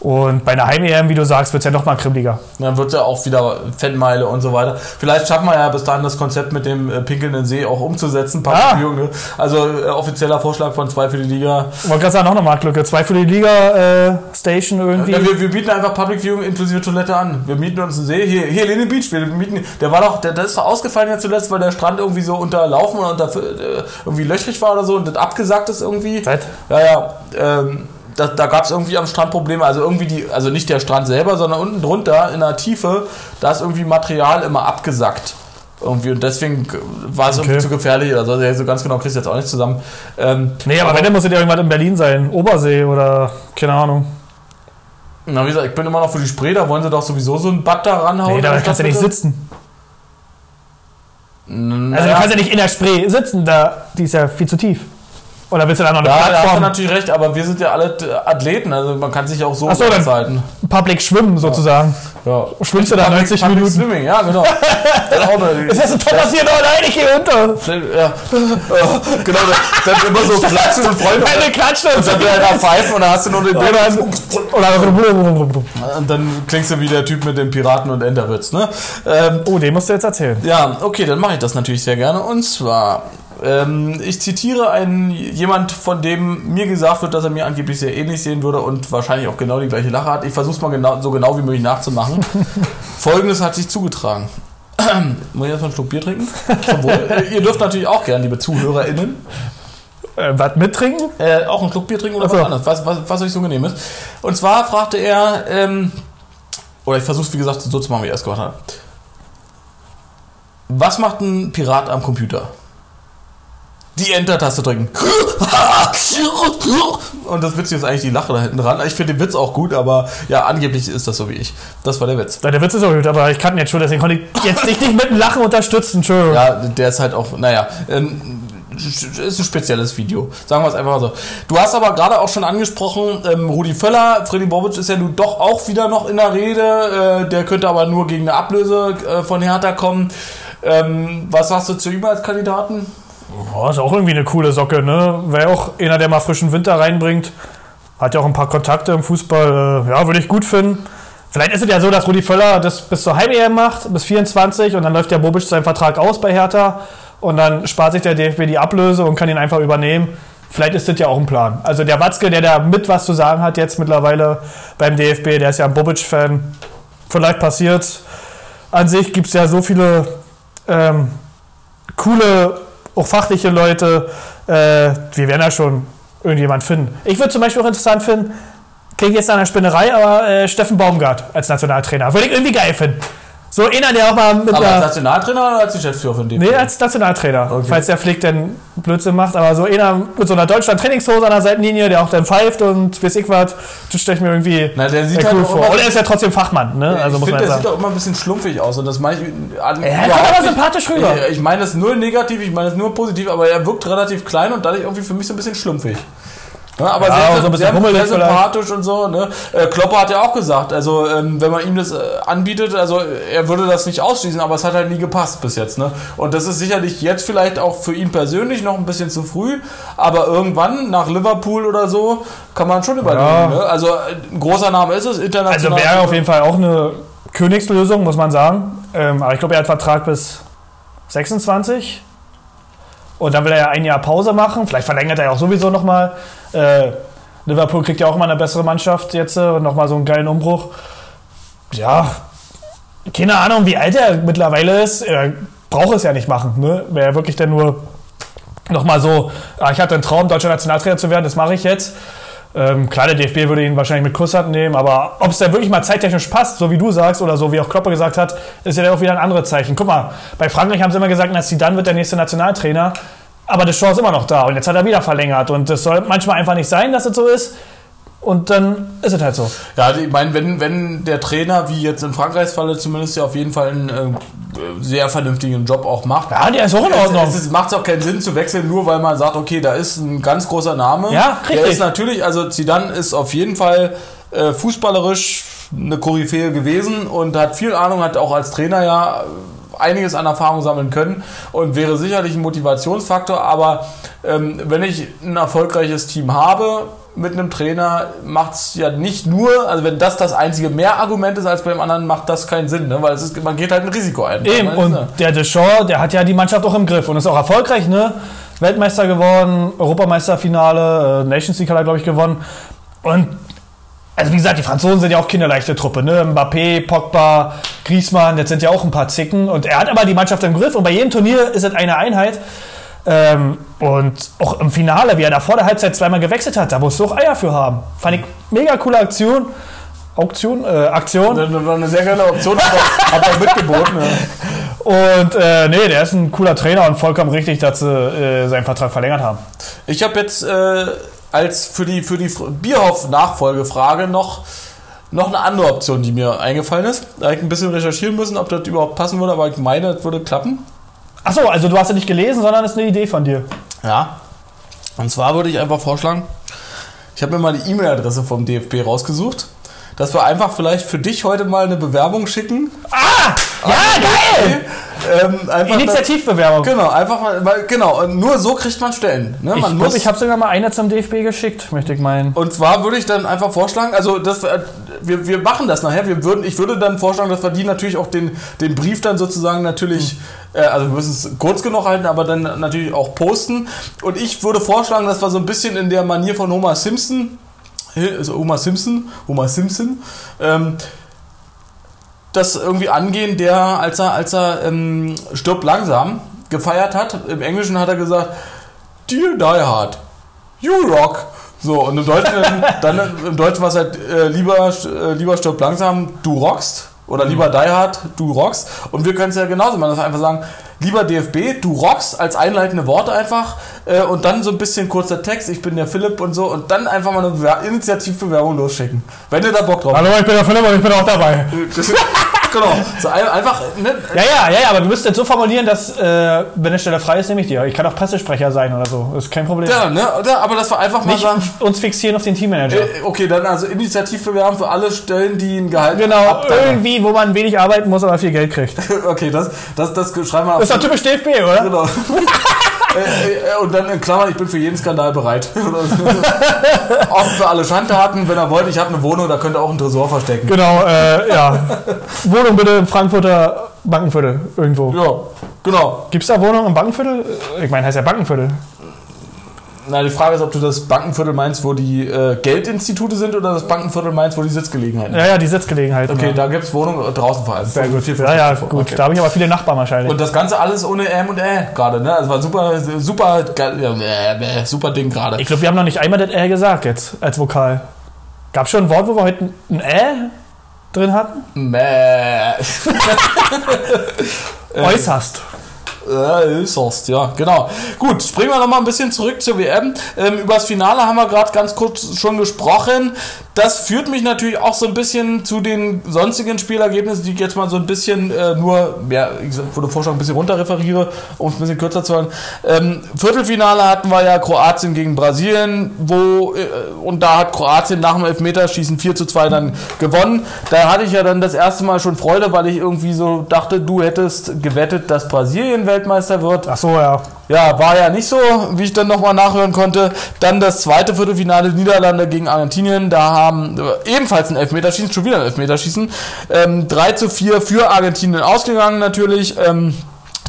Und bei einer Heim-EM, wie du sagst, wird es ja noch mal kribbeliger. Dann wird ja auch wieder Fanmeile und so weiter. Vielleicht schaffen wir ja bis dahin das Konzept mit dem äh, pinkelnden See auch umzusetzen. Public Ah. Viewing, ne? Also äh, offizieller Vorschlag von zwei für die Liga. Wollte gerade sagen, noch eine Marktlücke. Zwei für die Liga-Station irgendwie. Ja, wir, wir bieten einfach Public Viewing inklusive Toilette an. Wir mieten uns einen See. Hier, hier Lene Beach. Wir mieten, der war doch, der, der ist doch ausgefallen ja zuletzt, weil der Strand irgendwie so unterlaufen und unter, äh, irgendwie löchrig war oder so und das abgesagt ist irgendwie. Seit? Ja, ja. Ähm, da da gab es irgendwie am Strand Probleme. Also irgendwie die, also nicht der Strand selber, sondern unten drunter in der Tiefe, da ist irgendwie Material immer abgesackt. Irgendwie und deswegen war es irgendwie Okay. zu gefährlich oder so. Also so ganz genau kriegst du jetzt auch nicht zusammen. Ähm, Nee, aber wenn, dann muss ja irgendwas in Berlin sein. Obersee oder keine Ahnung. na, wie gesagt, ich bin immer noch für die Spree, da wollen sie doch sowieso so ein Bad da ranhauen. Nee, da kannst du nicht bitte. sitzen. Naja, Also, du kannst ja nicht in der Spree sitzen, da, die ist ja viel zu tief. Oder willst du da noch eine ja, da hast du Plattform? natürlich recht, aber wir sind ja alle Athleten, also man kann sich auch so Ach so, dann-. Public Schwimmen sozusagen. Ja. Schwimmst du da Public- 90 Public Minuten? Swimming, ja, genau. Das ist ein Top passiert? Oh nein, ich gehe unter. Ja. genau, dann dann immer so klatschen und Freunde. Keine Klatschen und dann wieder einer pfeifen und dann hast du nur den oder, Und dann klingst du wie der Typ mit den Piraten und Enderwitz, ne? Ähm, oh, den musst du jetzt erzählen. ja, okay, dann mache ich das natürlich sehr gerne. Und zwar, ähm, ich zitiere einen jemand, von dem mir gesagt wird, dass er mir angeblich sehr ähnlich sehen würde und wahrscheinlich auch genau die gleiche Lache hat. Ich versuche es mal genau, so genau wie möglich nachzumachen. Folgendes hat sich zugetragen. Muss ich erstmal einen Schluck Bier trinken? Wohl. Äh, Ihr dürft natürlich auch gerne, liebe ZuhörerInnen, Äh, was mittrinken? äh, auch einen Schluck Bier trinken oder Ach so. was anderes, was, was, was euch so genehm ist. Und zwar fragte er, ähm, oder ich versuche es wie gesagt so zu machen, wie er es gemacht hat. Was macht ein Pirat am Computer? Die Enter-Taste drücken. Und das Witzige ist eigentlich die Lache da hinten dran. Ich finde den Witz auch gut, aber ja, angeblich ist das so wie ich. Das war der Witz. Ja, der Witz ist auch gut, aber ich kann ihn jetzt schon, deswegen konnte ich jetzt dich nicht mit dem Lachen unterstützen. Entschuldigung. Ja, der ist halt auch, naja, ähm, ist ein spezielles Video. Sagen wir es einfach mal so. Du hast aber gerade auch schon angesprochen, ähm, Rudi Völler, Freddy Bobic ist ja nun doch auch wieder noch in der Rede. Äh, der könnte aber nur gegen eine Ablöse äh, von Hertha kommen. Ähm, was sagst du zu ihm als Kandidaten? Oh, ist auch irgendwie eine coole Socke, ne? Wäre auch einer, der mal frischen Winter reinbringt. Hat ja auch ein paar Kontakte im Fußball. Äh, ja, würde ich gut finden. Vielleicht ist es ja so, dass Rudi Völler das bis zur Heim-EM macht, bis 24, und dann läuft der Bobic seinen Vertrag aus bei Hertha. Und dann spart sich der DFB die Ablöse und kann ihn einfach übernehmen. Vielleicht ist das ja auch ein Plan. Also der Watzke, der da mit was zu sagen hat jetzt mittlerweile beim DFB, der ist ja ein Bobic-Fan. Vielleicht passiert. An sich gibt es ja so viele ähm, coole, auch fachliche Leute. Äh, wir werden ja schon irgendjemand finden. Ich würde zum Beispiel auch interessant finden, klingt jetzt an der Spinnerei, aber äh, Steffen Baumgart als Nationaltrainer. Würde ich irgendwie geil finden. So einer, der auch mal mit Aber als. Nationaltrainer oder als Geschäftsführer von dem? Nee, als Nationaltrainer. Okay. Falls der Flick denn Blödsinn macht, aber so einer mit so einer Deutschland-Trainingshose an der Seitenlinie, der auch dann pfeift und weiß ich was, das stelle ich mir irgendwie Na, der sieht sehr halt cool vor. immer- Und er ist ja trotzdem Fachmann, ne? Also ich finde, der sieht auch immer ein bisschen schlumpfig aus und das meine ich an, Er kommt aber sympathisch rüber. Ich, ich meine es nur negativ, ich meine es nur positiv, aber er wirkt relativ klein und dadurch irgendwie für mich so ein bisschen schlumpfig. Ja, aber Ja, sehr, so ein bisschen sehr, sehr sympathisch und so. Ne? Äh, Klopper hat ja auch gesagt, also ähm, wenn man ihm das äh, anbietet, also er würde das nicht ausschließen, aber es hat halt nie gepasst bis jetzt. Ne? Und das ist sicherlich jetzt vielleicht auch für ihn persönlich noch ein bisschen zu früh, aber irgendwann nach Liverpool oder so kann man schon überlegen. Ja. Ne? Also äh, ein großer Name ist es, Also international. wäre auf jeden Fall auch eine Königslösung, muss man sagen. Ähm, aber ich glaube, er hat Vertrag bis 26. Und dann will er ja ein Jahr Pause machen. Vielleicht verlängert er ja auch sowieso nochmal. Äh, Liverpool kriegt ja auch mal eine bessere Mannschaft jetzt äh, und nochmal so einen geilen Umbruch. Ja, keine Ahnung, wie alt er mittlerweile ist. Er brauche es ja nicht machen. Ne? Wäre wirklich dann nur nochmal so, ah, ich hatte einen Traum, deutscher Nationaltrainer zu werden, das mache ich jetzt. Ähm, klar, der DFB würde ihn wahrscheinlich mit Kusshand nehmen, aber ob es dann wirklich mal zeittechnisch passt, so wie du sagst oder so wie auch Kloppe gesagt hat, ist ja dann auch wieder ein anderes Zeichen. Guck mal, bei Frankreich haben sie immer gesagt, na, Zidane wird der nächste Nationaltrainer, aber das Chance ist immer noch da und jetzt hat er wieder verlängert und das soll manchmal einfach nicht sein, dass es so ist. Und dann ist es halt so. Ja, ich meine, wenn, wenn der Trainer, wie jetzt in Frankreichs Falle zumindest, ja auf jeden Fall einen äh, sehr vernünftigen Job auch macht. Ja, der ist auch in Ordnung. Es, es macht auch keinen Sinn zu wechseln, nur weil man sagt, okay, da ist ein ganz großer Name. Ja, Der richtig. ist natürlich, also Zidane ist auf jeden Fall äh, fußballerisch eine Koryphäe gewesen und hat viel Ahnung, hat auch als Trainer ja einiges an Erfahrung sammeln können und wäre sicherlich ein Motivationsfaktor, aber ähm, wenn ich ein erfolgreiches Team habe mit einem Trainer, macht es ja nicht nur, also wenn das das einzige Mehrargument ist als beim anderen, macht das keinen Sinn, ne? weil es ist, man geht halt ein Risiko ein. Eben, und ne? der Deschamps, der hat ja die Mannschaft auch im Griff und ist auch erfolgreich, ne? Weltmeister geworden, Europameisterfinale, äh, Nations League hat er, glaube ich, gewonnen. Und, also wie gesagt, die Franzosen sind ja auch kinderleichte Truppe, ne? Mbappé, Pogba, Griezmann, das sind ja auch ein paar Zicken. Und er hat aber die Mannschaft im Griff und bei jedem Turnier ist es eine Einheit. Ähm, und auch im Finale, wie er da vor der Halbzeit zweimal gewechselt hat, da musst du auch Eier für haben. Fand ich mega coole Aktion. Auktion, äh, Aktion. Das war eine sehr geile Option, hat er mitgeboten. Ja. Und äh, nee, der ist ein cooler Trainer und vollkommen richtig, dass sie äh, seinen Vertrag verlängert haben. Ich habe jetzt äh, als für die, für die Bierhoff-Nachfolgefrage noch, noch eine andere Option, die mir eingefallen ist. Da habe ich ein bisschen recherchieren müssen, ob das überhaupt passen würde, aber ich meine, das würde klappen. Achso, also du hast ja nicht gelesen, sondern es ist eine Idee von dir. Ja. Und zwar würde ich einfach vorschlagen, ich habe mir mal die E-Mail-Adresse vom DFB rausgesucht, dass wir einfach vielleicht für dich heute mal eine Bewerbung schicken. Ah! Ja, geil! Ähm, einfach Initiativbewerbung. Genau, einfach mal, weil, genau, nur so kriegt man Stellen. Ne? Ich Man glaube, ich habe sogar mal eine zum DFB geschickt, möchte ich meinen. Und zwar würde ich dann einfach vorschlagen, also das, äh, wir, wir machen das nachher. Wir würden, ich würde dann vorschlagen, dass wir die natürlich auch den, den Brief dann sozusagen natürlich, äh, also wir müssen es kurz genug halten, aber dann natürlich auch posten. Und ich würde vorschlagen, dass wir so ein bisschen in der Manier von Homer Simpson, also Homer Simpson, Homer Simpson, ähm, das irgendwie angehen, der, als er, als er ähm, stirbt langsam gefeiert hat. Im Englischen hat er gesagt, Dear Die Hard, you rock. So, und im Deutschen, dann im Deutschen war es halt äh, lieber, äh, lieber stirb langsam, du rockst. Oder lieber Die Hard, du rockst. Und wir können es ja genauso machen, dass wir einfach sagen, lieber DFB, du rockst als einleitende Worte einfach. Äh, und dann so ein bisschen kurzer Text, ich bin der Philipp und so. Und dann einfach mal eine Bewer Initiativbewerbung losschicken. Wenn ihr da Bock drauf habt. Hallo, ich bin der Philipp und ich bin auch dabei. Das- genau. So ein- einfach, ne? Ja, ja, ja, ja, aber wir müssen das so formulieren, dass, äh, wenn eine Stelle frei ist, nehme ich die. Ich kann auch Pressesprecher sein oder so. Das ist kein Problem. Ja, ne? Oder? Aber dass wir einfach mal Nicht sagen, uns fixieren auf den Teammanager. äh, okay, dann also Initiativbewerben für alle Stellen, die ein Gehalt genau, abdecken. irgendwie, wo man wenig arbeiten muss, aber viel Geld kriegt. Okay, das, das, das schreiben wir Das ist doch typisch DFB, oder? Genau. Äh, äh, und dann in Klammern, ich bin für jeden Skandal bereit. Offen für alle Schandtaten, wenn er wollt, ich habe eine Wohnung, da könnt ihr auch einen Tresor verstecken. Genau, äh, ja. Wohnung bitte im Frankfurter Bankenviertel irgendwo. Ja, genau. Gibt es da Wohnungen im Bankenviertel? Ich meine, heißt ja Bankenviertel. Na, die Frage ist, ob du das Bankenviertel meinst, wo die äh, Geldinstitute sind oder das Bankenviertel meinst, wo die Sitzgelegenheiten Ja, ja, die Sitzgelegenheit. Okay, ja. da gibt es Wohnungen draußen vor allem. Sehr gut. Viel Ja, ja, gut. Okay. Da habe ich aber viele Nachbarn wahrscheinlich. Und das Ganze alles ohne M und Ä gerade, ne? Also war super, super, äh, äh, super Ding gerade. ich glaube, wir haben noch nicht einmal das Ä gesagt jetzt als Vokal. Gab schon ein Wort, wo wir heute ein Ä drin hatten? Mäh. Äußerst. Ja, ist Horst, ja, genau. Gut, springen wir nochmal ein bisschen zurück zur WM. Ähm, über das Finale haben wir gerade ganz kurz schon gesprochen. Das führt mich natürlich auch so ein bisschen zu den sonstigen Spielergebnissen, die ich jetzt mal so ein bisschen äh, nur, ja, ich würde vorschlagen, ein bisschen runter referiere, um es ein bisschen kürzer zu halten. Ähm, Viertelfinale hatten wir ja Kroatien gegen Brasilien, wo, äh, und da hat Kroatien nach dem Elfmeterschießen 4 zu 2 dann gewonnen. Da hatte ich ja dann das erste Mal schon Freude, weil ich irgendwie so dachte, du hättest gewettet, dass Brasilien Weltmeister wird. Ach so, ja. Ja, war ja nicht so, wie ich dann nochmal nachhören konnte. Dann das zweite Viertelfinale Niederlande gegen Argentinien. Da haben äh, ebenfalls ein Elfmeterschießen, schon wieder ein Elfmeterschießen. Ähm, 3 zu 4 für Argentinien ausgegangen natürlich. Ähm,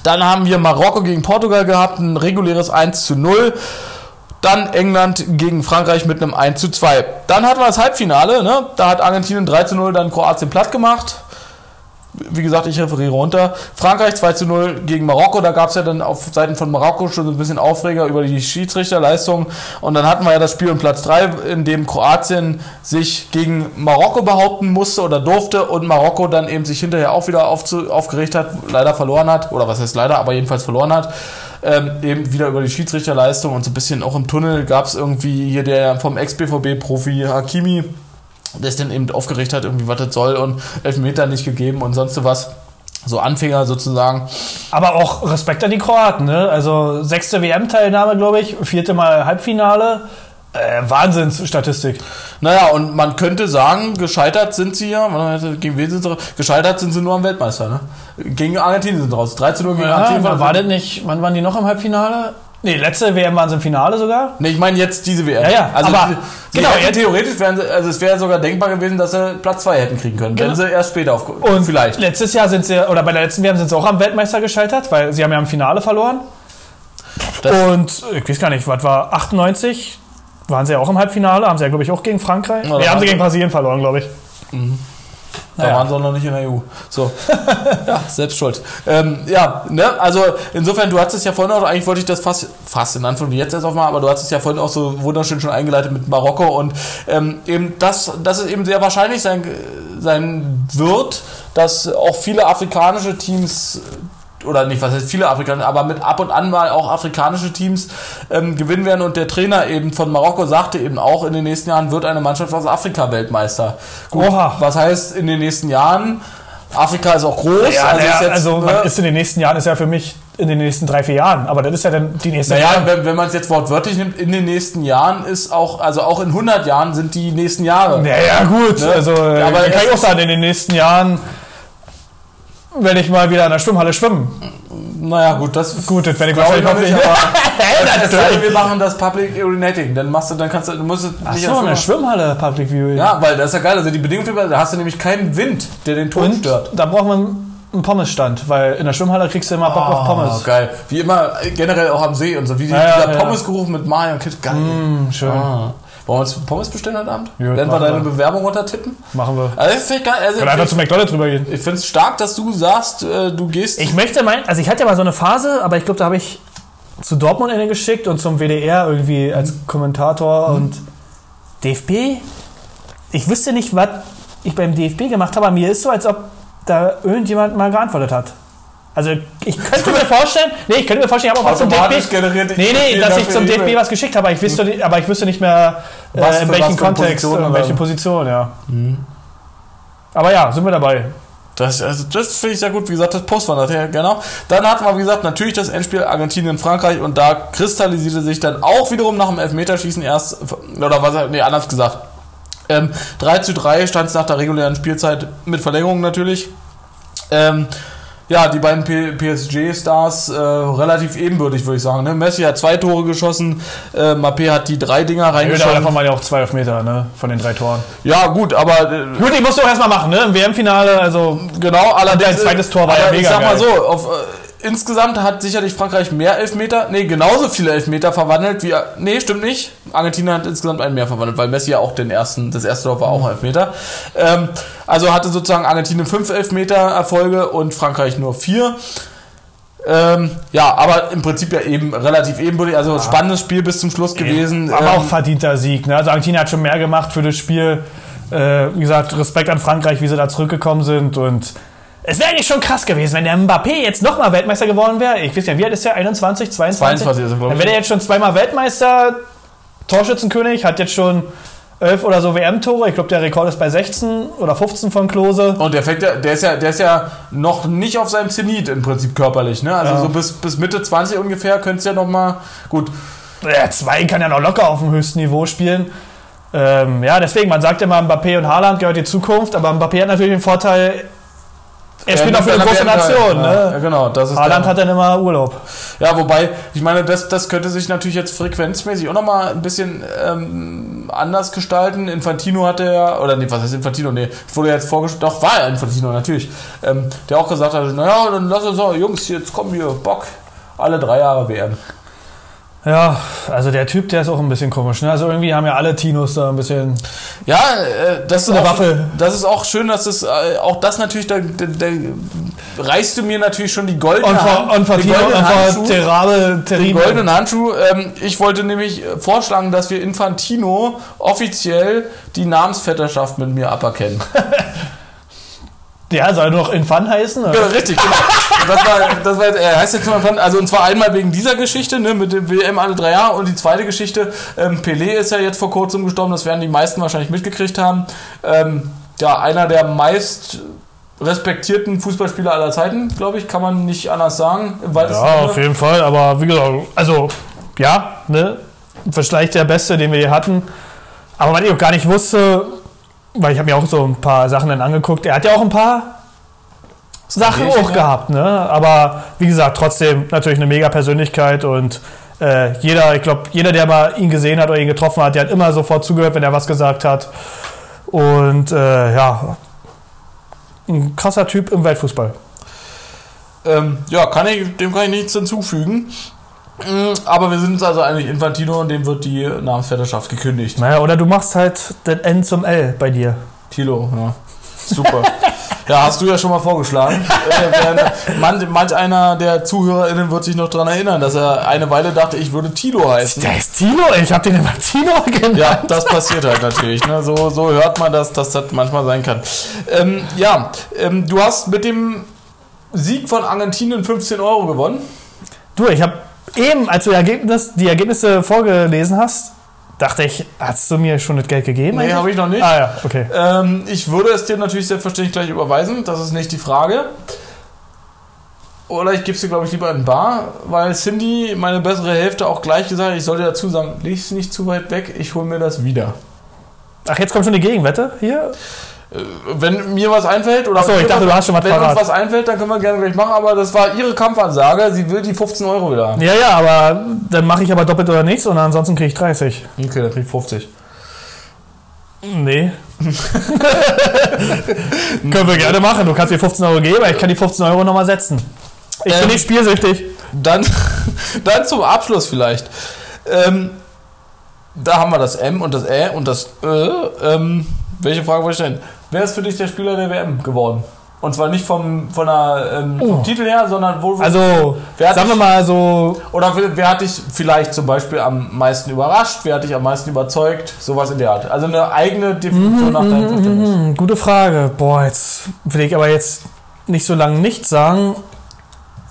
dann haben wir Marokko gegen Portugal gehabt, ein reguläres 1 zu 0. Dann England gegen Frankreich mit einem 1 zu 2. Dann hatten wir das Halbfinale, ne? da hat Argentinien 3 zu 0 dann Kroatien platt gemacht. Wie gesagt, ich referiere runter. Frankreich 2 zu 0 gegen Marokko. Da gab es ja dann auf Seiten von Marokko schon ein bisschen Aufreger über die Schiedsrichterleistung. Und dann hatten wir ja das Spiel um Platz 3, in dem Kroatien sich gegen Marokko behaupten musste oder durfte und Marokko dann eben sich hinterher auch wieder aufgeregt hat, leider verloren hat. Oder was heißt leider, aber jedenfalls verloren hat. Ähm, eben wieder über die Schiedsrichterleistung und so ein bisschen auch im Tunnel gab es irgendwie hier der vom Ex-BVB-Profi Hakimi der es dann eben aufgeregt hat, irgendwie was das soll und Elfmeter nicht gegeben und sonst was. So Anfänger sozusagen. Aber auch Respekt an die Kroaten, ne? Also sechste WM-Teilnahme, glaube ich, vierte Mal Halbfinale. Äh, Wahnsinnsstatistik. Naja, und man könnte sagen, gescheitert sind sie ja, gegen wen sind sie? Gescheitert sind sie nur am Weltmeister, ne? Gegen Argentinien sind raus. 13 Uhr gegen Ja, Argentinien. wann war das nicht? Wann waren die noch im Halbfinale? Nee, letzte WM waren sie im Finale sogar. Ne, ich meine jetzt diese WM. Ja, ja, also aber- die genau, jetzt- theoretisch wären sie, also es wäre sogar denkbar gewesen, dass sie Platz 2 hätten kriegen können, wenn Genau. sie erst später auf Und vielleicht. letztes Jahr sind sie, oder bei der letzten WM sind sie auch am Weltmeister gescheitert, weil sie haben ja im Finale verloren. Das- und ich weiß gar nicht, was war 98? Waren sie ja auch im Halbfinale, haben sie ja, glaube ich, auch gegen Frankreich. Ja, nee, haben sie gegen Brasilien verloren, glaube ich. Da Naja. waren sie auch noch nicht in der EU. So. ja, selbst schuld. Ähm, ja, ne, also insofern, du hattest es ja vorhin auch, eigentlich wollte ich das fast, fast in Anführungszeichen jetzt erst aufmachen, aber du hattest es ja vorhin auch so wunderschön schon eingeleitet mit Marokko und ähm, eben das, dass es eben sehr wahrscheinlich sein, sein wird, dass auch viele afrikanische Teams oder nicht, was heißt viele Afrikaner, aber mit ab und an mal auch afrikanische Teams ähm, gewinnen werden. Und der Trainer eben von Marokko sagte eben auch, in den nächsten Jahren wird eine Mannschaft aus Afrika Weltmeister. Gut, Oha. was heißt in den nächsten Jahren? Afrika ist auch groß. Ja, naja, ist jetzt, also ne, ist in den nächsten Jahren, ist ja für mich in den nächsten drei, vier Jahren. Aber das ist ja dann die nächste naja, wenn, wenn man es jetzt wortwörtlich nimmt, in den nächsten Jahren ist auch, also auch in 100 Jahren sind die nächsten Jahre. Ja, ja, gut. Ne? Also, äh, Aber kann ich auch sagen, in den nächsten Jahren werde ich mal wieder in der Schwimmhalle schwimmen. Naja, gut, das Gut, das werde ich glaube ich noch nicht, aber sei denn, wir machen das Public Urinating. Dann machst du, dann kannst du, du musst Ach nicht so, in der Schwimmhalle Public Viewing. Ja, weil das ist ja geil. Also die Bedingung für, da hast du nämlich keinen Wind, der den Ton Und stört. da braucht man einen Pommesstand, weil in der Schwimmhalle kriegst du immer Bock auf Oh, Pommes. geil. Wie immer, äh, generell auch am See und so. Wie die, Ja, dieser ja. Pommesgeruch mit Mario und Kit. Geil. Mm, schön. Ah. Wollen wir uns Pommes bestellen heute Abend? Ja, Werden wir deine wir. Bewerbung untertippen? Machen wir. Also, das ich geil. Also, Können einfach zu McDonalds rübergehen. ich finde es stark, dass du sagst, äh, du gehst. Ich möchte meinen, also ich hatte ja mal so eine Phase, aber ich glaube, da habe ich zu Dortmund eine geschickt und zum WDR irgendwie als Kommentator und DFB. Ich wüsste nicht, was ich beim DFB gemacht habe, aber mir ist so, als ob da irgendjemand mal geantwortet hat. Also ich könnte mir vorstellen, nee, ich könnte mir vorstellen, ich habe auch was zum DFB. generiert. Nee, nee, dass ich zum DFB was geschickt habe, aber ich wüsste, nicht- aber ich wüsste nicht mehr, Was äh, in welchem Kontext, Position in welche Position, ja. Aber ja, sind wir dabei. Das, also das finde ich sehr gut. Wie gesagt, das Post war nachher, genau. Dann hatten wir, wie gesagt, natürlich das Endspiel Argentinien-Frankreich und da kristallisierte sich dann auch wiederum nach dem Elfmeterschießen erst, oder was, nee, anders gesagt. Ähm, 3 zu 3 stand es nach der regulären Spielzeit mit Verlängerung natürlich. Ähm, ja, die beiden PSG-Stars äh, relativ ebenbürtig, würde ich sagen. Ne? Messi hat zwei Tore geschossen, äh, Mappé hat die drei Dinger Ja, reingeschossen. davon waren ja auch zwei Elfmeter, ne? Von den drei Toren. Ja, gut, aber äh, Gut, ich musste auch erstmal machen, ne? Im WM-Finale, also. Genau, allerdings. dein zweites Tor war ja mega Ich sag mal geil. so, auf, äh, insgesamt hat sicherlich Frankreich mehr Elfmeter, nee, genauso viele Elfmeter verwandelt wie. Nee, stimmt nicht. Argentinien hat insgesamt einen mehr verwandelt, weil Messi ja auch den ersten, das erste Tor war auch Elfmeter. Ähm, also hatte sozusagen Argentinien fünf Elfmeter Erfolge und Frankreich nur vier. Ähm, ja, aber im Prinzip ja eben relativ ebenbürtig. Also spannendes Spiel bis zum Schluss gewesen. Aber Ähm, auch verdienter Sieg, ne? Also Argentinien hat schon mehr gemacht für das Spiel. Äh, wie gesagt, Respekt an Frankreich, wie sie da zurückgekommen sind und. Es wäre eigentlich schon krass gewesen, wenn der Mbappé jetzt nochmal Weltmeister geworden wäre. Ich weiß ja, wie alt ist der? 21, 22? 22 ist er, glaub Dann ich. wäre er jetzt schon zweimal Weltmeister, Torschützenkönig, hat jetzt schon 11 oder so WM-Tore. Ich glaube, der Rekord ist bei 16 oder 15 von Klose. Und der, fängt ja, der, ist ja, der ist ja noch nicht auf seinem Zenit im Prinzip körperlich. Ne? Also Ja. so bis, bis Mitte 20 ungefähr könnte es ja noch mal gut. Der zwei kann ja noch locker auf dem höchsten Niveau spielen. Ähm, ja, deswegen, man sagt immer, Mbappé und Haaland gehört die Zukunft, aber Mbappé hat natürlich den Vorteil, er spielt auch für eine große Nation. Ja, ja, Ne? genau. Das ist Haaland hat dann immer Urlaub. ja, wobei, ich meine, das, das könnte sich natürlich jetzt frequenzmäßig auch noch mal ein bisschen ähm, anders gestalten. Infantino hatte ja, oder nee, was heißt Infantino? Nee, es wurde jetzt vorgestellt, doch, war ja Infantino, natürlich. Ähm, der auch gesagt hat, naja, dann lass uns so, Jungs, jetzt kommen wir, Bock, alle drei Jahre WM. Ja, also der Typ, der ist auch ein bisschen komisch. Ne? Also irgendwie haben ja alle Tinos da ein bisschen. Ja, äh, das ist eine auch, Waffe. Das ist auch schön, dass es äh, auch das natürlich, da, da, da reichst du mir natürlich schon die goldene Hand- Und goldenen Handschuhe. Terrabe, Den goldenen Handschuh. Ähm, ich wollte nämlich äh, vorschlagen, dass wir Infantino offiziell die Namensvetterschaft mit mir aberkennen. Ja, soll doch Infant heißen? Oder? Ja, richtig, genau. Das war, das war, er heißt jetzt mal, also und zwar einmal wegen dieser Geschichte, ne, mit dem WM alle drei Jahre und die zweite Geschichte, ähm, Pelé ist ja jetzt vor kurzem gestorben, das werden die meisten wahrscheinlich mitgekriegt haben. Ähm, ja, einer der meist respektierten Fußballspieler aller Zeiten, glaube ich, kann man nicht anders sagen. Ja, auf jeden Fall. Aber wie gesagt, also ja, ne? Vielleicht der Beste, den wir hier hatten. Aber was ich auch gar nicht wusste, weil ich habe mir auch so ein paar Sachen dann angeguckt. Er hat ja auch ein paar Sachen auch ja. gehabt, ne? Aber wie gesagt, trotzdem natürlich eine mega Persönlichkeit und äh, jeder, ich glaube, jeder, der mal ihn gesehen hat oder ihn getroffen hat, der hat immer sofort zugehört, wenn er was gesagt hat. Und äh, ja, ein krasser Typ im Weltfußball. Ähm, ja, kann ich, dem kann ich nichts hinzufügen. Mm, Aber wir sind uns also eigentlich Infantino und dem wird die Namensvetterschaft gekündigt. Naja, oder du machst halt das N zum L bei dir. Tilo, ja. Super. ja, hast du ja schon mal vorgeschlagen. Äh, manch, manch einer der ZuhörerInnen wird sich noch daran erinnern, dass er eine Weile dachte, ich würde Tilo heißen. Der ist Tino, ich hab den immer Tino genannt. Ja, das passiert halt natürlich. Ne? So, so hört man das, dass das manchmal sein kann. Ähm, ja, ähm, du hast mit dem Sieg von Argentinien 15 Euro gewonnen. Du, ich habe eben, als du Ergebnis, die Ergebnisse vorgelesen hast, dachte ich, hast du mir schon das Geld gegeben? Nee, habe ich noch nicht. Ah ja, okay. Ähm, ich würde es dir natürlich selbstverständlich gleich überweisen, das ist nicht die Frage. Oder ich gebe es dir, glaube ich, lieber in Bar, weil Cindy, meine bessere Hälfte, auch gleich gesagt hat, ich sollte dazu sagen, leg es nicht zu weit weg, ich hole mir das wieder. Ach, jetzt kommt schon die Gegenwette hier? Wenn mir was einfällt, oder Ach so, ich wenn dachte, du hast schon was Wenn uns was einfällt, dann können wir gerne gleich machen, aber das war ihre Kampfansage, sie will die 15 Euro wieder. Ja, ja, aber dann mache ich aber doppelt oder nichts und ansonsten kriege ich 30. Okay, dann krieg ich 50. Nee. Können wir gerne machen. Du kannst mir 15 Euro geben, aber ich kann die 15 Euro nochmal setzen. Ich Ähm, bin nicht spielsüchtig. Dann, dann zum Abschluss vielleicht. Ähm, da haben wir das M und das Ä und das Ö. Ähm, welche Frage wollte ich stellen? Wer ist für dich der Spieler der WM geworden? Und zwar nicht vom, von der, ähm, vom Oh. Titel her, sondern wo. Also, Wer hat sagen wir mal so, Oder wer wer hat dich vielleicht zum Beispiel am meisten überrascht? Wer hat dich am meisten überzeugt? Sowas in der Art. Also eine eigene Definition nach deinem Verständnis. Hm, gute Frage. Boah, jetzt will ich aber jetzt nicht so lange nichts sagen.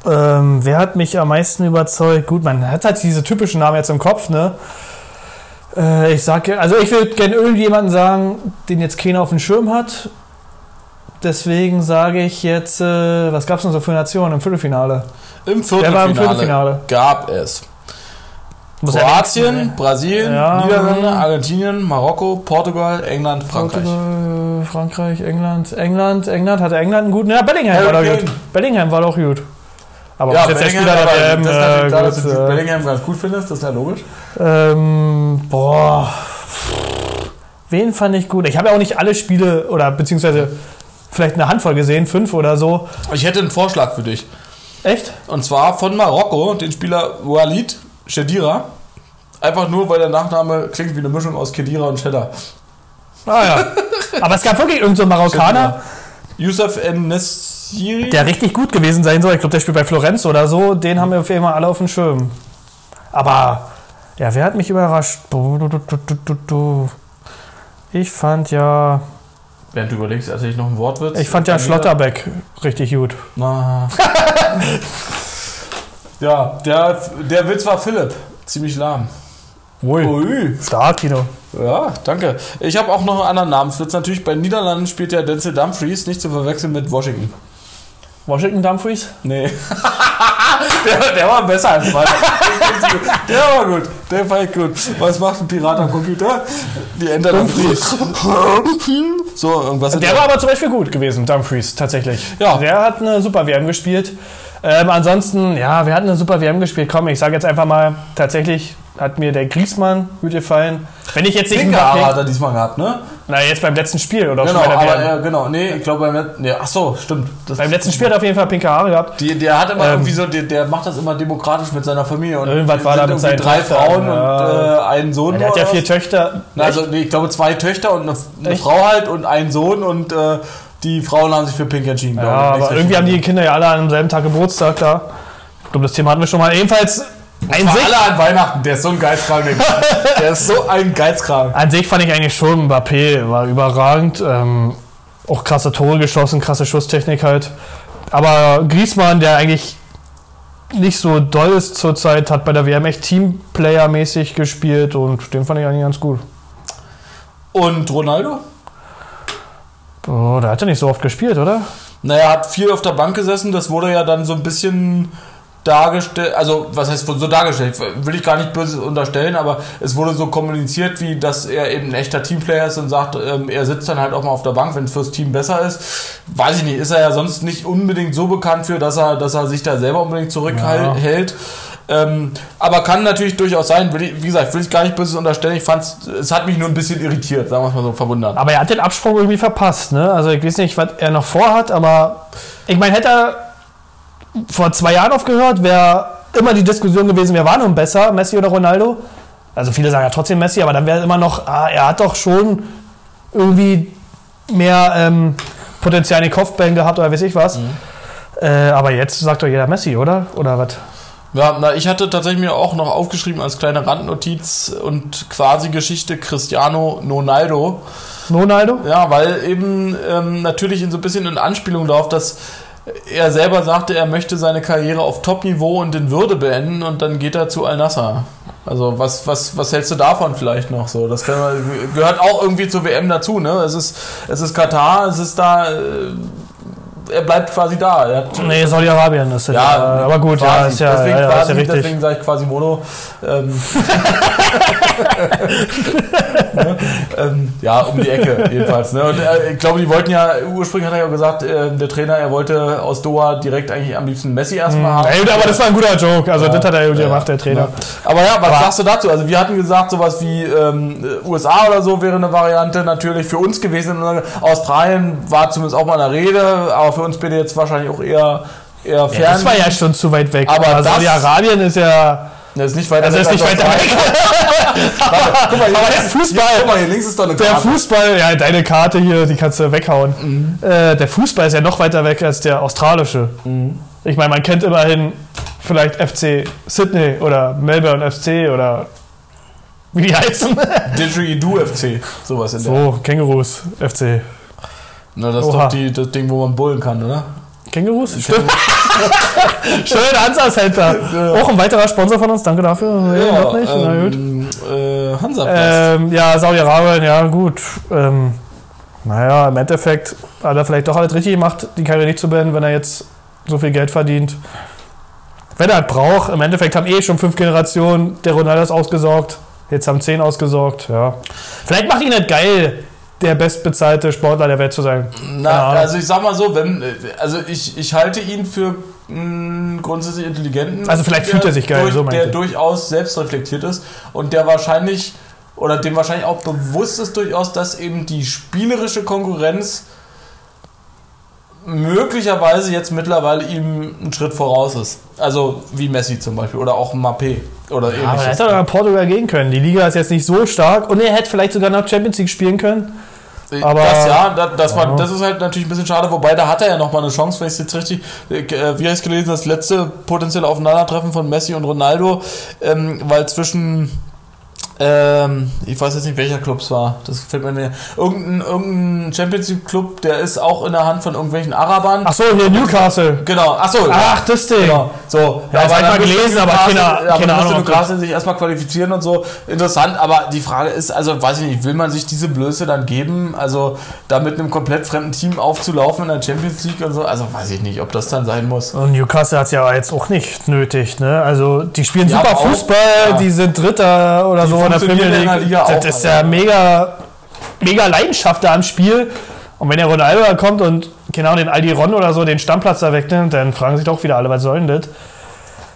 Ähm, wer hat mich am meisten überzeugt? Gut, man hat halt diese typischen Namen jetzt im Kopf, ne? Äh, ich sage, also ich würde gerne irgendjemanden sagen, den jetzt keiner auf dem Schirm hat. Deswegen sage ich jetzt, äh, was gab es denn so für Nationen im Viertelfinale? Im Wer war im Viertelfinale Viertelfinale? gab es Muss ja Kroatien, ne? Brasilien, Ja. Niederlande, Argentinien, Marokko, Portugal, England, Frankreich. Portugal, Frankreich, England, England, England, hatte England einen guten. Ja, Bellingham Harry war doch Kane. gut. Bellingham war doch gut. Aber Ja, was jetzt der Spieler der WM, das ist natürlich äh, klar, dass du äh, Bellingham ganz gut findest, das ist ja logisch. ähm, boah. Wen fand ich gut? Ich habe ja auch nicht alle Spiele oder beziehungsweise vielleicht eine Handvoll gesehen, fünf oder so. Ich hätte einen Vorschlag für dich. Echt? Und zwar von Marokko, den Spieler Walid Shedira. Einfach nur, weil der Nachname klingt wie eine Mischung aus Kedira und Cheddar. Ah ja. Aber es gab wirklich irgendeinen so Marokkaner, Youssef En-Nessiri. der richtig gut gewesen sein soll. Ich glaube, der spielt bei Florenz oder so. Den haben wir auf jeden Fall alle auf dem Schirm. Aber, ja, wer hat mich überrascht? Ich fand ja, Während du überlegst, als ich noch ein Wortwitz. ich fand ja Schlotterbeck richtig gut. Na. ja, der, der Witz war Philipp. Ziemlich lahm. Ui. Ui. Stark, Kino. Ja, danke. Ich habe auch noch einen anderen Namenswitz. Natürlich bei den Niederlanden spielt ja Denzel Dumfries, nicht zu verwechseln mit Washington. Washington Dumfries? Nee. der, der war besser als meiner. Der war gut. Der war echt gut. Was macht ein Pirat am Computer? Die Enter Dumfries. so, irgendwas. in Der war aber zum Beispiel gut gewesen, Dumfries, tatsächlich. Ja. Der hat eine super WM gespielt. Ähm, ansonsten, ja, wir hatten eine super WM gespielt. Komm, ich sage jetzt einfach mal, tatsächlich hat mir der Griezmann gut gefallen. Wenn ich jetzt nicht Mbappé- hat er diesmal gehabt, ne? Na, jetzt beim letzten Spiel oder Genau, schon bei der aber ja, genau. Nee, ich glaube beim letzten. Nee, ach so, stimmt. Das, Beim letzten Spiel hat er auf jeden Fall pinke Haare gehabt. die, der hat immer Ähm, irgendwie so, der, der macht das immer demokratisch mit seiner Familie. Und Irgendwas war da mit seinen drei Töchtern, Frauen ja. und äh, einen Sohn. Der hat ja vier? Töchter. Na, Also, nee, ich glaube zwei Töchter und eine, eine? Frau halt und einen Sohn und äh, die Frauen haben sich für Pink entschieden. Ja, ich. aber irgendwie haben die. Kinder ja alle am selben Tag Geburtstag da. Ich glaube, das Thema hatten wir schon mal. Ebenfalls ein Sieg. alle an Weihnachten, der ist so ein Geizkrank. der- der ist so ein Geizkrank. An sich fand ich eigentlich schon, Mbappé war überragend. Ähm, auch krasse Tore geschossen, krasse Schusstechnik halt. Aber Griezmann, der eigentlich nicht so doll ist zurzeit, hat bei der WM echt Teamplayer-mäßig gespielt und den fand ich eigentlich ganz gut. Und Ronaldo? Oh, der hat ja nicht so oft gespielt, oder? Naja, hat viel auf der Bank gesessen. Das wurde ja dann so ein bisschen dargestellt. Also, was heißt so dargestellt? Will ich gar nicht böse unterstellen, aber es wurde so kommuniziert, wie dass er eben ein echter Teamplayer ist und sagt, ähm, er sitzt dann halt auch mal auf der Bank, wenn es fürs Team besser ist. Weiß ich nicht, ist er ja sonst nicht unbedingt so bekannt für, dass er, dass er sich da selber unbedingt zurückhält. Ähm, aber kann natürlich durchaus sein, ich, wie gesagt, will ich gar nicht böses unterstellen. Ich fand es hat mich nur ein bisschen irritiert, sagen wir es mal so, verwundert. Aber er hat den Absprung irgendwie verpasst, ne? Also ich weiß nicht, was er noch vorhat, aber ich meine, hätte er vor zwei Jahren aufgehört, wäre immer die Diskussion gewesen, wer war nun besser, Messi oder Ronaldo? Also viele sagen ja trotzdem Messi, aber dann wäre immer noch, ah, er hat doch schon irgendwie mehr ähm, Potenzial in den Kopfbällen gehabt oder weiß ich was. Äh, aber jetzt sagt doch jeder Messi, oder? Oder was? Ja, na, ich hatte tatsächlich mir auch noch aufgeschrieben als kleine Randnotiz und quasi Geschichte Cristiano Ronaldo. Ronaldo? Ja, weil eben ähm, natürlich in so ein bisschen in Anspielung darauf, dass er selber sagte, er möchte seine Karriere auf Top-Niveau und in Würde beenden und dann geht er zu Al-Nassr. Also was, was, was hältst du davon vielleicht noch so? Das man- gehört auch irgendwie zur WM dazu, ne? Es ist, es ist Katar, es ist da, äh, er bleibt quasi da. Er Nee, Saudi-Arabien ist ja. Ja, aber gut, ja, quasi. ist ja, deswegen, ja, ja, quasi, ja richtig. deswegen sage ich quasi Mono. Ähm, ne? ähm, ja, um die Ecke jedenfalls. Ne? Und äh, ich glaube, die wollten ja, ursprünglich hat er ja gesagt, äh, der Trainer, er wollte aus Doha direkt eigentlich am liebsten Messi erstmal haben. Ey, aber das war ein guter Joke. Also, Ja, das hat er ja, gemacht, der Trainer. Ja. Aber ja, was Aber- sagst du dazu? Also wir hatten gesagt, sowas wie ähm, USA oder so wäre eine Variante natürlich für uns gewesen. Australien war zumindest auch mal eine Rede, aber für uns bitte jetzt wahrscheinlich auch eher, eher fern. Ja, das war ja schon zu weit weg. Aber das- Saudi-Arabien ist ja. Das ist nicht weiter Also, ist weg nicht als weiter weg. Guck mal, hier Aber der Fußball- Hier, guck mal, hier links ist doch eine Der Karte. Fußball, ja, deine Karte hier, die kannst du weghauen. Äh, der Fußball ist ja noch weiter weg als der australische. Ich meine, man kennt immerhin vielleicht FC Sydney oder Melbourne FC oder wie die heißen. Didgeridoo FC, sowas in der. so, Kängurus FC. Na, das ist Oha. doch die, das Ding, wo man bullen kann, oder? Kängurus? Stimmt. Schön, Hansa Center. Auch ein weiterer Sponsor von uns, danke dafür. Noch nicht. Na gut. ähm, äh, Hansaplast. Ähm, ja, Saudi-Arabien, ja gut. Ähm, naja, im Endeffekt hat er vielleicht doch alles richtig gemacht, die Karriere nicht zu beenden, wenn er jetzt so viel Geld verdient. Wenn er halt braucht, im Endeffekt haben eh schon fünf Generationen der Ronaldos ausgesorgt. Jetzt haben zehn ausgesorgt, ja. Vielleicht macht ihn nicht geil, der bestbezahlte Sportler der Welt zu sein. Na, also ich sag mal so, wenn, also ich, ich halte ihn für mh, grundsätzlich intelligenten. Also vielleicht fühlt er sich geil, durch, so Der ich. durchaus selbstreflektiert ist und der wahrscheinlich, oder dem wahrscheinlich auch bewusst ist durchaus, dass eben die spielerische Konkurrenz möglicherweise jetzt mittlerweile ihm einen Schritt voraus ist. Also wie Messi zum Beispiel oder auch Mbappé oder Aber er ähnliches. hätte doch nach Portugal gehen können. Die Liga ist jetzt nicht so stark und er hätte vielleicht sogar noch Champions League spielen können. Aber- das ja, das, das, war, das ist halt natürlich ein bisschen schade, wobei da hat er ja nochmal eine Chance, wenn ich es jetzt richtig, äh, wie habe ich gelesen, das letzte potenzielle Aufeinandertreffen von Messi und Ronaldo, ähm, weil zwischen, ähm, ich weiß jetzt nicht, welcher Club es war, das fällt mir nicht. Irgendein, irgendein Champions League Club, der ist auch in der Hand von irgendwelchen Arabern. Ach so, hier Newcastle. Genau, achso. Ach, das Ding. Genau, so. Ja, das ich mal gelesen, aber keine- ja, keine keine Ahnung, Newcastle sich erstmal qualifizieren und so. Interessant, aber die Frage ist, also weiß ich nicht, will man sich diese Blöße dann geben? Also da mit einem komplett fremden Team aufzulaufen in der Champions League und so? Also weiß ich nicht, ob das dann sein muss. Und Newcastle hat es ja jetzt auch nicht nötig. Ne? Also die spielen Ja, super auch- Fußball, ja. die sind Dritter oder Die so der Premier der League. Liga das auch, ist ja mega, mega Leidenschaft da am Spiel. Und wenn der Ronaldo da kommt und genau den Aldiron oder so den Stammplatz da wegnimmt, dann fragen sich doch wieder alle, was soll denn das?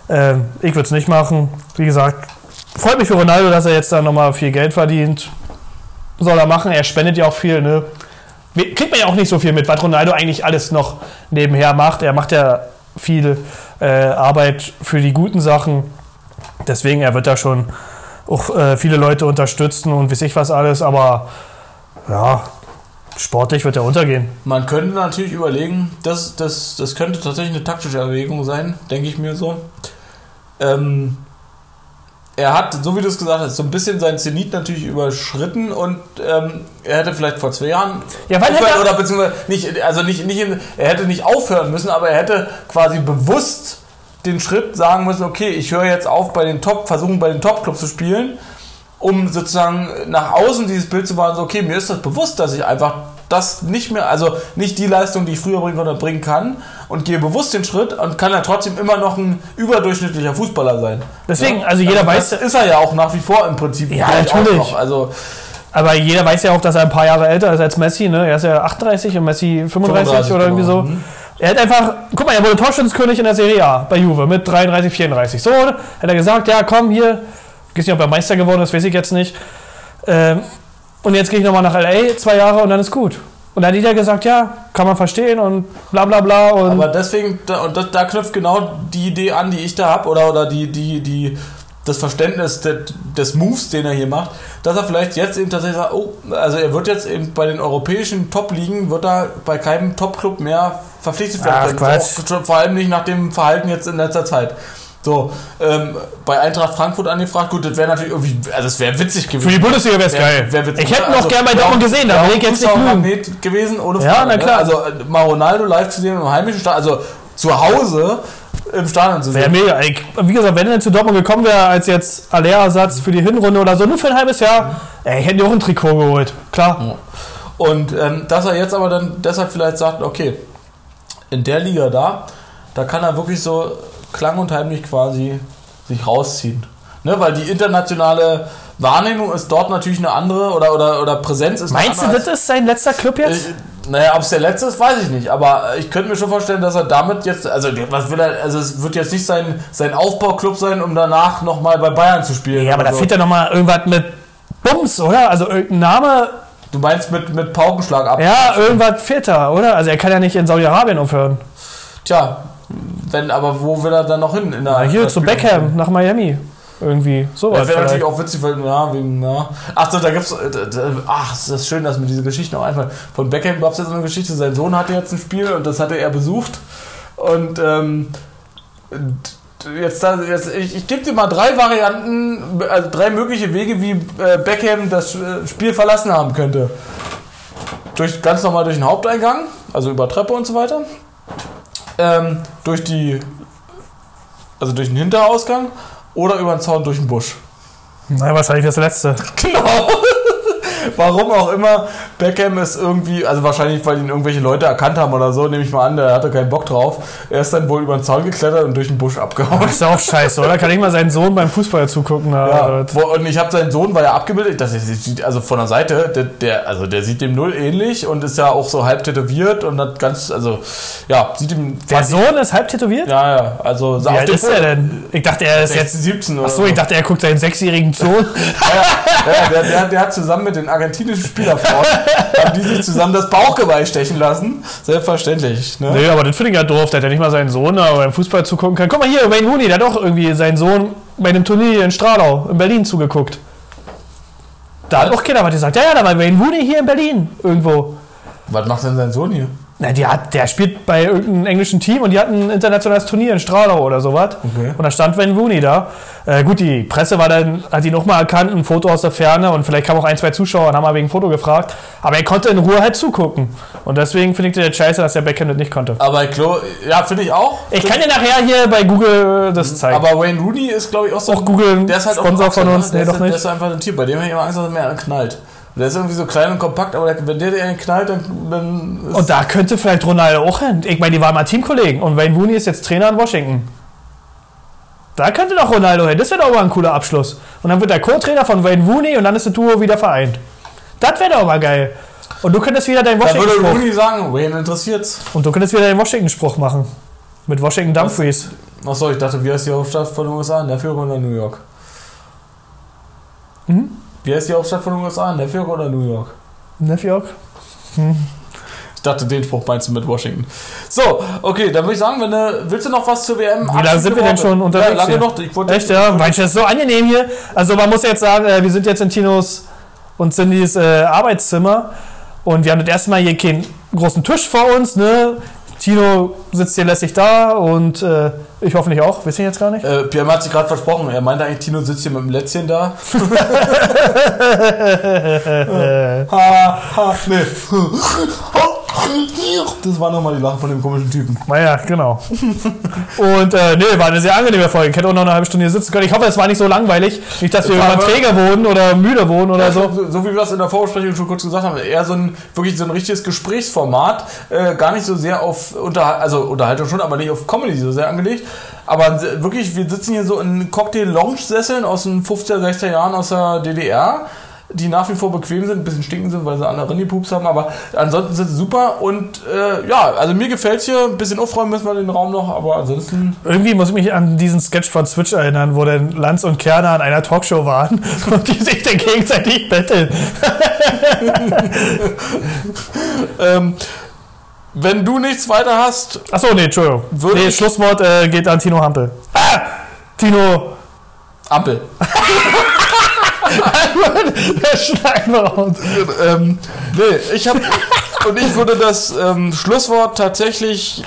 Ähm, ich würde es nicht machen. Wie gesagt, freut mich für Ronaldo, dass er jetzt da nochmal viel Geld verdient. soll er machen. Er spendet ja auch viel, ne? Kriegt man ja auch nicht so viel mit, was Ronaldo eigentlich alles noch nebenher macht. Er macht ja viel äh, Arbeit für die guten Sachen. Deswegen, er wird da schon auch äh, viele Leute unterstützen und weiß ich was alles, aber ja, sportlich wird er untergehen. Man könnte natürlich überlegen, das, das, das könnte tatsächlich eine taktische Erwägung sein, denke ich mir so. Ähm, er hat, so wie du es gesagt hast, so ein bisschen sein Zenit natürlich überschritten und ähm, er hätte vielleicht vor zwei Jahren ja, weil aufhören, oder beziehungsweise nicht, also nicht, nicht in, er hätte nicht aufhören müssen, aber er hätte quasi bewusst den Schritt sagen müssen, okay, ich höre jetzt auf bei den Top, versuchen bei den Top-Clubs zu spielen, um sozusagen nach außen dieses Bild zu wahren, so okay, mir ist das bewusst, dass ich einfach das nicht mehr, also nicht die Leistung, die ich früher bringen konnte, bringen kann und gehe bewusst den Schritt und kann ja trotzdem immer noch ein überdurchschnittlicher Fußballer sein. Deswegen, ja? also jeder also weiß. ist er ja auch nach wie vor im Prinzip. Ja, natürlich. Also, aber jeder weiß ja auch, dass er ein paar Jahre älter ist als Messi. Ne? Er ist ja 38 und Messi 35, 35 oder irgendwie genau. so. Mhm. Er hat einfach, guck mal, er wurde Torschützenkönig in der Serie A bei Juve mit 33, 34. So, hat er gesagt, ja, komm hier, ich weiß nicht, ob er Meister geworden ist, weiß ich jetzt nicht. Ähm, und jetzt gehe ich nochmal nach LA, zwei Jahre und dann ist gut. Und dann hat jeder gesagt, ja, kann man verstehen und bla bla bla. Und Aber deswegen, da, und das, da knüpft genau die Idee an, die ich da habe, oder, oder die, die, die, das Verständnis des, des Moves, den er hier macht, dass er vielleicht jetzt eben tatsächlich sagt, oh, also er wird jetzt eben bei den europäischen Top-Ligen, wird er bei keinem Top-Club mehr verpflichtet werden. Ach, vor allem nicht nach dem Verhalten jetzt in letzter Zeit. So, ähm, bei Eintracht Frankfurt angefragt, gut, das wäre natürlich irgendwie, also das wäre witzig gewesen. Für die Bundesliga wäre es geil. Wär ich hätte noch also, gern bei Dortmund gesehen, da wäre ich jetzt nicht Magnet gewesen, ohne Frage. Ja, na ne? klar. Also äh, mal Ronaldo live zu sehen im heimischen Stadion, also zu Hause im Stadion zu sehen. Wäre mega. Wie gesagt, wenn er zu Dortmund gekommen wäre, als jetzt Aller-Ersatz für die Hinrunde oder so, nur für ein halbes Jahr, ey, ich hätte auch ein Trikot geholt. Klar. Ja. Und ähm, dass er jetzt aber dann deshalb vielleicht sagt, okay, in der Liga da, da kann er wirklich so klang und heimlich quasi sich rausziehen. Ne, weil die internationale Wahrnehmung ist dort natürlich eine andere oder, oder, oder Präsenz ist Meinst du, das ist sein letzter Club jetzt? Äh, naja, ob es der letzte ist, weiß ich nicht. Aber ich könnte mir schon vorstellen, dass er damit jetzt, also was will er, also es wird jetzt nicht sein, sein Aufbauclub sein, um danach nochmal bei Bayern zu spielen. Ja, aber da so. fehlt ja nochmal irgendwas mit Bums, oder? Also irgendein Name. Du meinst mit, mit Paukenschlag ab? Ja, irgendwas fehlt da, oder? Also er kann ja nicht in Saudi-Arabien aufhören. Tja, wenn, aber wo will er dann noch hin? In der, Na, hier zu Beckham, nach Miami. Irgendwie. So Das wäre natürlich auch witzig, weil, ja, wegen, ja. Ach so, da gibt's, äh, ach, ist das schön, dass mir diese Geschichte noch einfallen. Von Beckham gab es ja so eine Geschichte, sein Sohn hatte jetzt ein Spiel und das hatte er besucht. Und, ähm, jetzt, jetzt ich, ich gebe dir mal drei Varianten, also drei mögliche Wege, wie äh, Beckham das äh, Spiel verlassen haben könnte. Durch, ganz normal durch den Haupteingang, also über Treppe und so weiter ähm, durch die, also durch den Hinterausgang oder über den Zaun durch den Busch. Nein, wahrscheinlich das letzte. Genau. Warum auch immer, Beckham ist irgendwie, also wahrscheinlich, weil ihn irgendwelche Leute erkannt haben oder so, nehme ich mal an, der hatte keinen Bock drauf. Er ist dann wohl über den Zaun geklettert und durch den Busch abgehauen. Das ist auch scheiße, oder? Kann ich mal seinen Sohn beim Fußball zugucken? Ja, und ich habe seinen Sohn, war ja abgebildet, das ist, also von der Seite, der, der, also der sieht dem null ähnlich und ist ja auch so halb tätowiert und hat ganz, also ja, sieht ihm. Der Sohn ist halb tätowiert? Ja, ja, also. Wie alt ist er denn? Ich dachte, er ist jetzt 17 oder Achso, ich dachte, er guckt seinen sechsjährigen Sohn. ja, ja der, der, der hat zusammen mit den argentinischen Spielerfrauen, haben die sich zusammen das Bauchgeweih stechen lassen. Selbstverständlich. Ne? Nee, aber das finde ich ja doof, der hat ja nicht mal seinen Sohn beim Fußball zugucken kann. Guck mal hier, Wayne Rooney, der hat doch irgendwie seinen Sohn bei einem Turnier in Stralau in Berlin zugeguckt. Da hat auch keiner was gesagt. Ja, ja, da war Wayne Rooney hier in Berlin irgendwo. Was macht denn sein Sohn hier? Na, die hat, der spielt bei irgendeinem englischen Team und die hatten ein internationales Turnier in Stralau oder sowas. Okay. Und da stand Wayne Rooney da. Äh, gut, die Presse war dann, hat ihn nochmal erkannt, ein Foto aus der Ferne und vielleicht kamen auch ein, zwei Zuschauer und haben mal wegen Foto gefragt. Aber er konnte in Ruhe halt zugucken. Und deswegen finde ich das scheiße, dass der Beckham das nicht konnte. Aber Klo, ja, finde ich auch. Ich kann dir nachher hier bei Google das zeigen. Aber Wayne Rooney ist, glaube ich, auch so. Auch Google, der ist halt Sponsor von uns. Ne? Nee, doch nicht. Der ist einfach ein Tier. Bei dem habe ich immer Angst, dass er mehr knallt. Der ist irgendwie so klein und kompakt, aber wenn der dir knallt, dann. dann und da könnte vielleicht Ronaldo auch hin. Ich meine, die waren mal Teamkollegen und Wayne Rooney ist jetzt Trainer in Washington. Da könnte doch Ronaldo hin. Das wäre doch mal ein cooler Abschluss. Und dann wird der Co-Trainer von Wayne Rooney und dann ist das Duo wieder vereint. Das wäre doch mal geil. Und du könntest wieder deinen Washington-Spruch. Da würde Rooney sagen, Wayne interessiert's. Und du könntest wieder deinen Washington-Spruch machen. Mit Washington Dumfries. Achso, ich dachte, wie heißt die Hauptstadt von den USA? Der Führer in New York. Hm? Wie heißt die Hauptstadt von den USA? New York oder New York? New York? Ich dachte, den Spruch meinst du mit Washington. So, okay, dann würde ich sagen, wenn du, willst du noch was zur WM? Wie lange sind wir denn schon unterwegs? Ja, lange hier? noch. Ich wollte Echt, ja? Meinst du, das ist so angenehm hier? Also man muss jetzt sagen, äh, wir sind jetzt in Tinos und Cindys äh, Arbeitszimmer und wir haben das erste Mal hier keinen großen Tisch vor uns, ne? Tino sitzt hier lässig da und äh, ich hoffentlich auch, wisst ihr jetzt gar nicht? Äh, Pierre hat sich gerade versprochen. Er meinte eigentlich, Tino sitzt hier mit dem Lätzchen da. ha, ha, nee. Das war nochmal die Lache von dem komischen Typen. Naja, genau. Und äh, nee, war eine sehr angenehme Folge. Ich hätte auch noch eine halbe Stunde hier sitzen können. Ich hoffe, es war nicht so langweilig. Nicht, dass wir irgendwann träger wurden oder müde wurden oder so. So, so wie wir das in der Vorbesprechung schon kurz gesagt haben, eher so ein wirklich so ein richtiges Gesprächsformat, äh, gar nicht so sehr auf Unterhal also Unterhaltung schon, aber nicht auf Comedy so sehr angelegt. Aber wirklich, wir sitzen hier so in Cocktail-Lounge-Sesseln aus den 50er, 60er Jahren aus der DDR, die nach wie vor bequem sind, ein bisschen stinken sind, weil sie andere Rinnipups haben, aber ansonsten sind sie super und äh, ja, also mir gefällt's hier, ein bisschen aufräumen müssen wir den Raum noch, aber ansonsten Irgendwie muss ich mich an diesen Sketch von Switch erinnern, wo dann Lanz und Kerner an einer Talkshow waren und die sich dann gegenseitig betteln. ähm, wenn du nichts weiter hast, Achso, nee, Entschuldigung. Nee, Schlusswort äh, geht an Tino Hampel. Ah! Tino, Ampel. das schneiden wir raus. ähm, nee, ich habe und ich würde das ähm, Schlusswort tatsächlich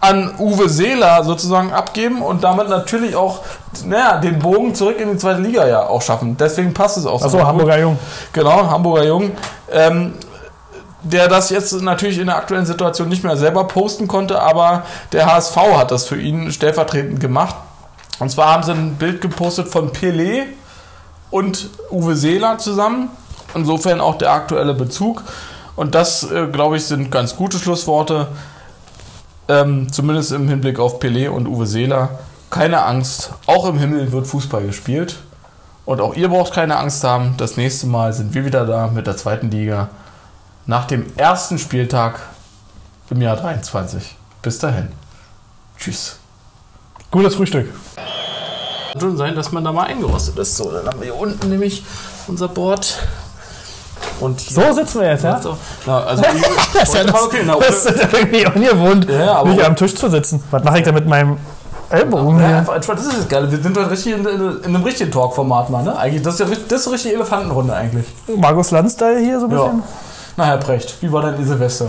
an Uwe Seeler sozusagen abgeben und damit natürlich auch naja, den Bogen zurück in die zweite Liga ja auch schaffen. Deswegen passt es auch Achso, gut. Hamburger Jung. Genau, Hamburger Jung. Ähm, der das jetzt natürlich in der aktuellen Situation nicht mehr selber posten konnte, aber der HSV hat das für ihn stellvertretend gemacht. Und zwar haben sie ein Bild gepostet von Pelé und Uwe Seeler zusammen. Insofern auch der aktuelle Bezug. Und das, äh, glaube ich, sind ganz gute Schlussworte. Ähm, zumindest im Hinblick auf Pelé und Uwe Seeler. Keine Angst, auch im Himmel wird Fußball gespielt. Und auch ihr braucht keine Angst haben. Das nächste Mal sind wir wieder da mit der zweiten Liga. Nach dem ersten Spieltag im Jahr 23. Bis dahin. Tschüss. Gutes Frühstück. Kann schon sein, dass man da mal eingerostet ist. So, dann haben wir hier unten nämlich unser Board. Und. So sitzen wir jetzt, ja? So. Na, also, Das ist ja das, okay, na, das ist ja irgendwie ungewohnt, Ja, nicht am Tisch zu sitzen. Was mache ich denn mit meinem Ellbogen Ja, entspannt. Das ist das Geile. Wir sind heute richtig in, in, in einem richtigen Talk-Format mal, ne? Eigentlich, das ist ja richtig- das ist richtige Elefantenrunde eigentlich. Markus Lanz-Style hier so ein Ja. bisschen? Na, Herr Precht, wie war denn Ihr Silvester?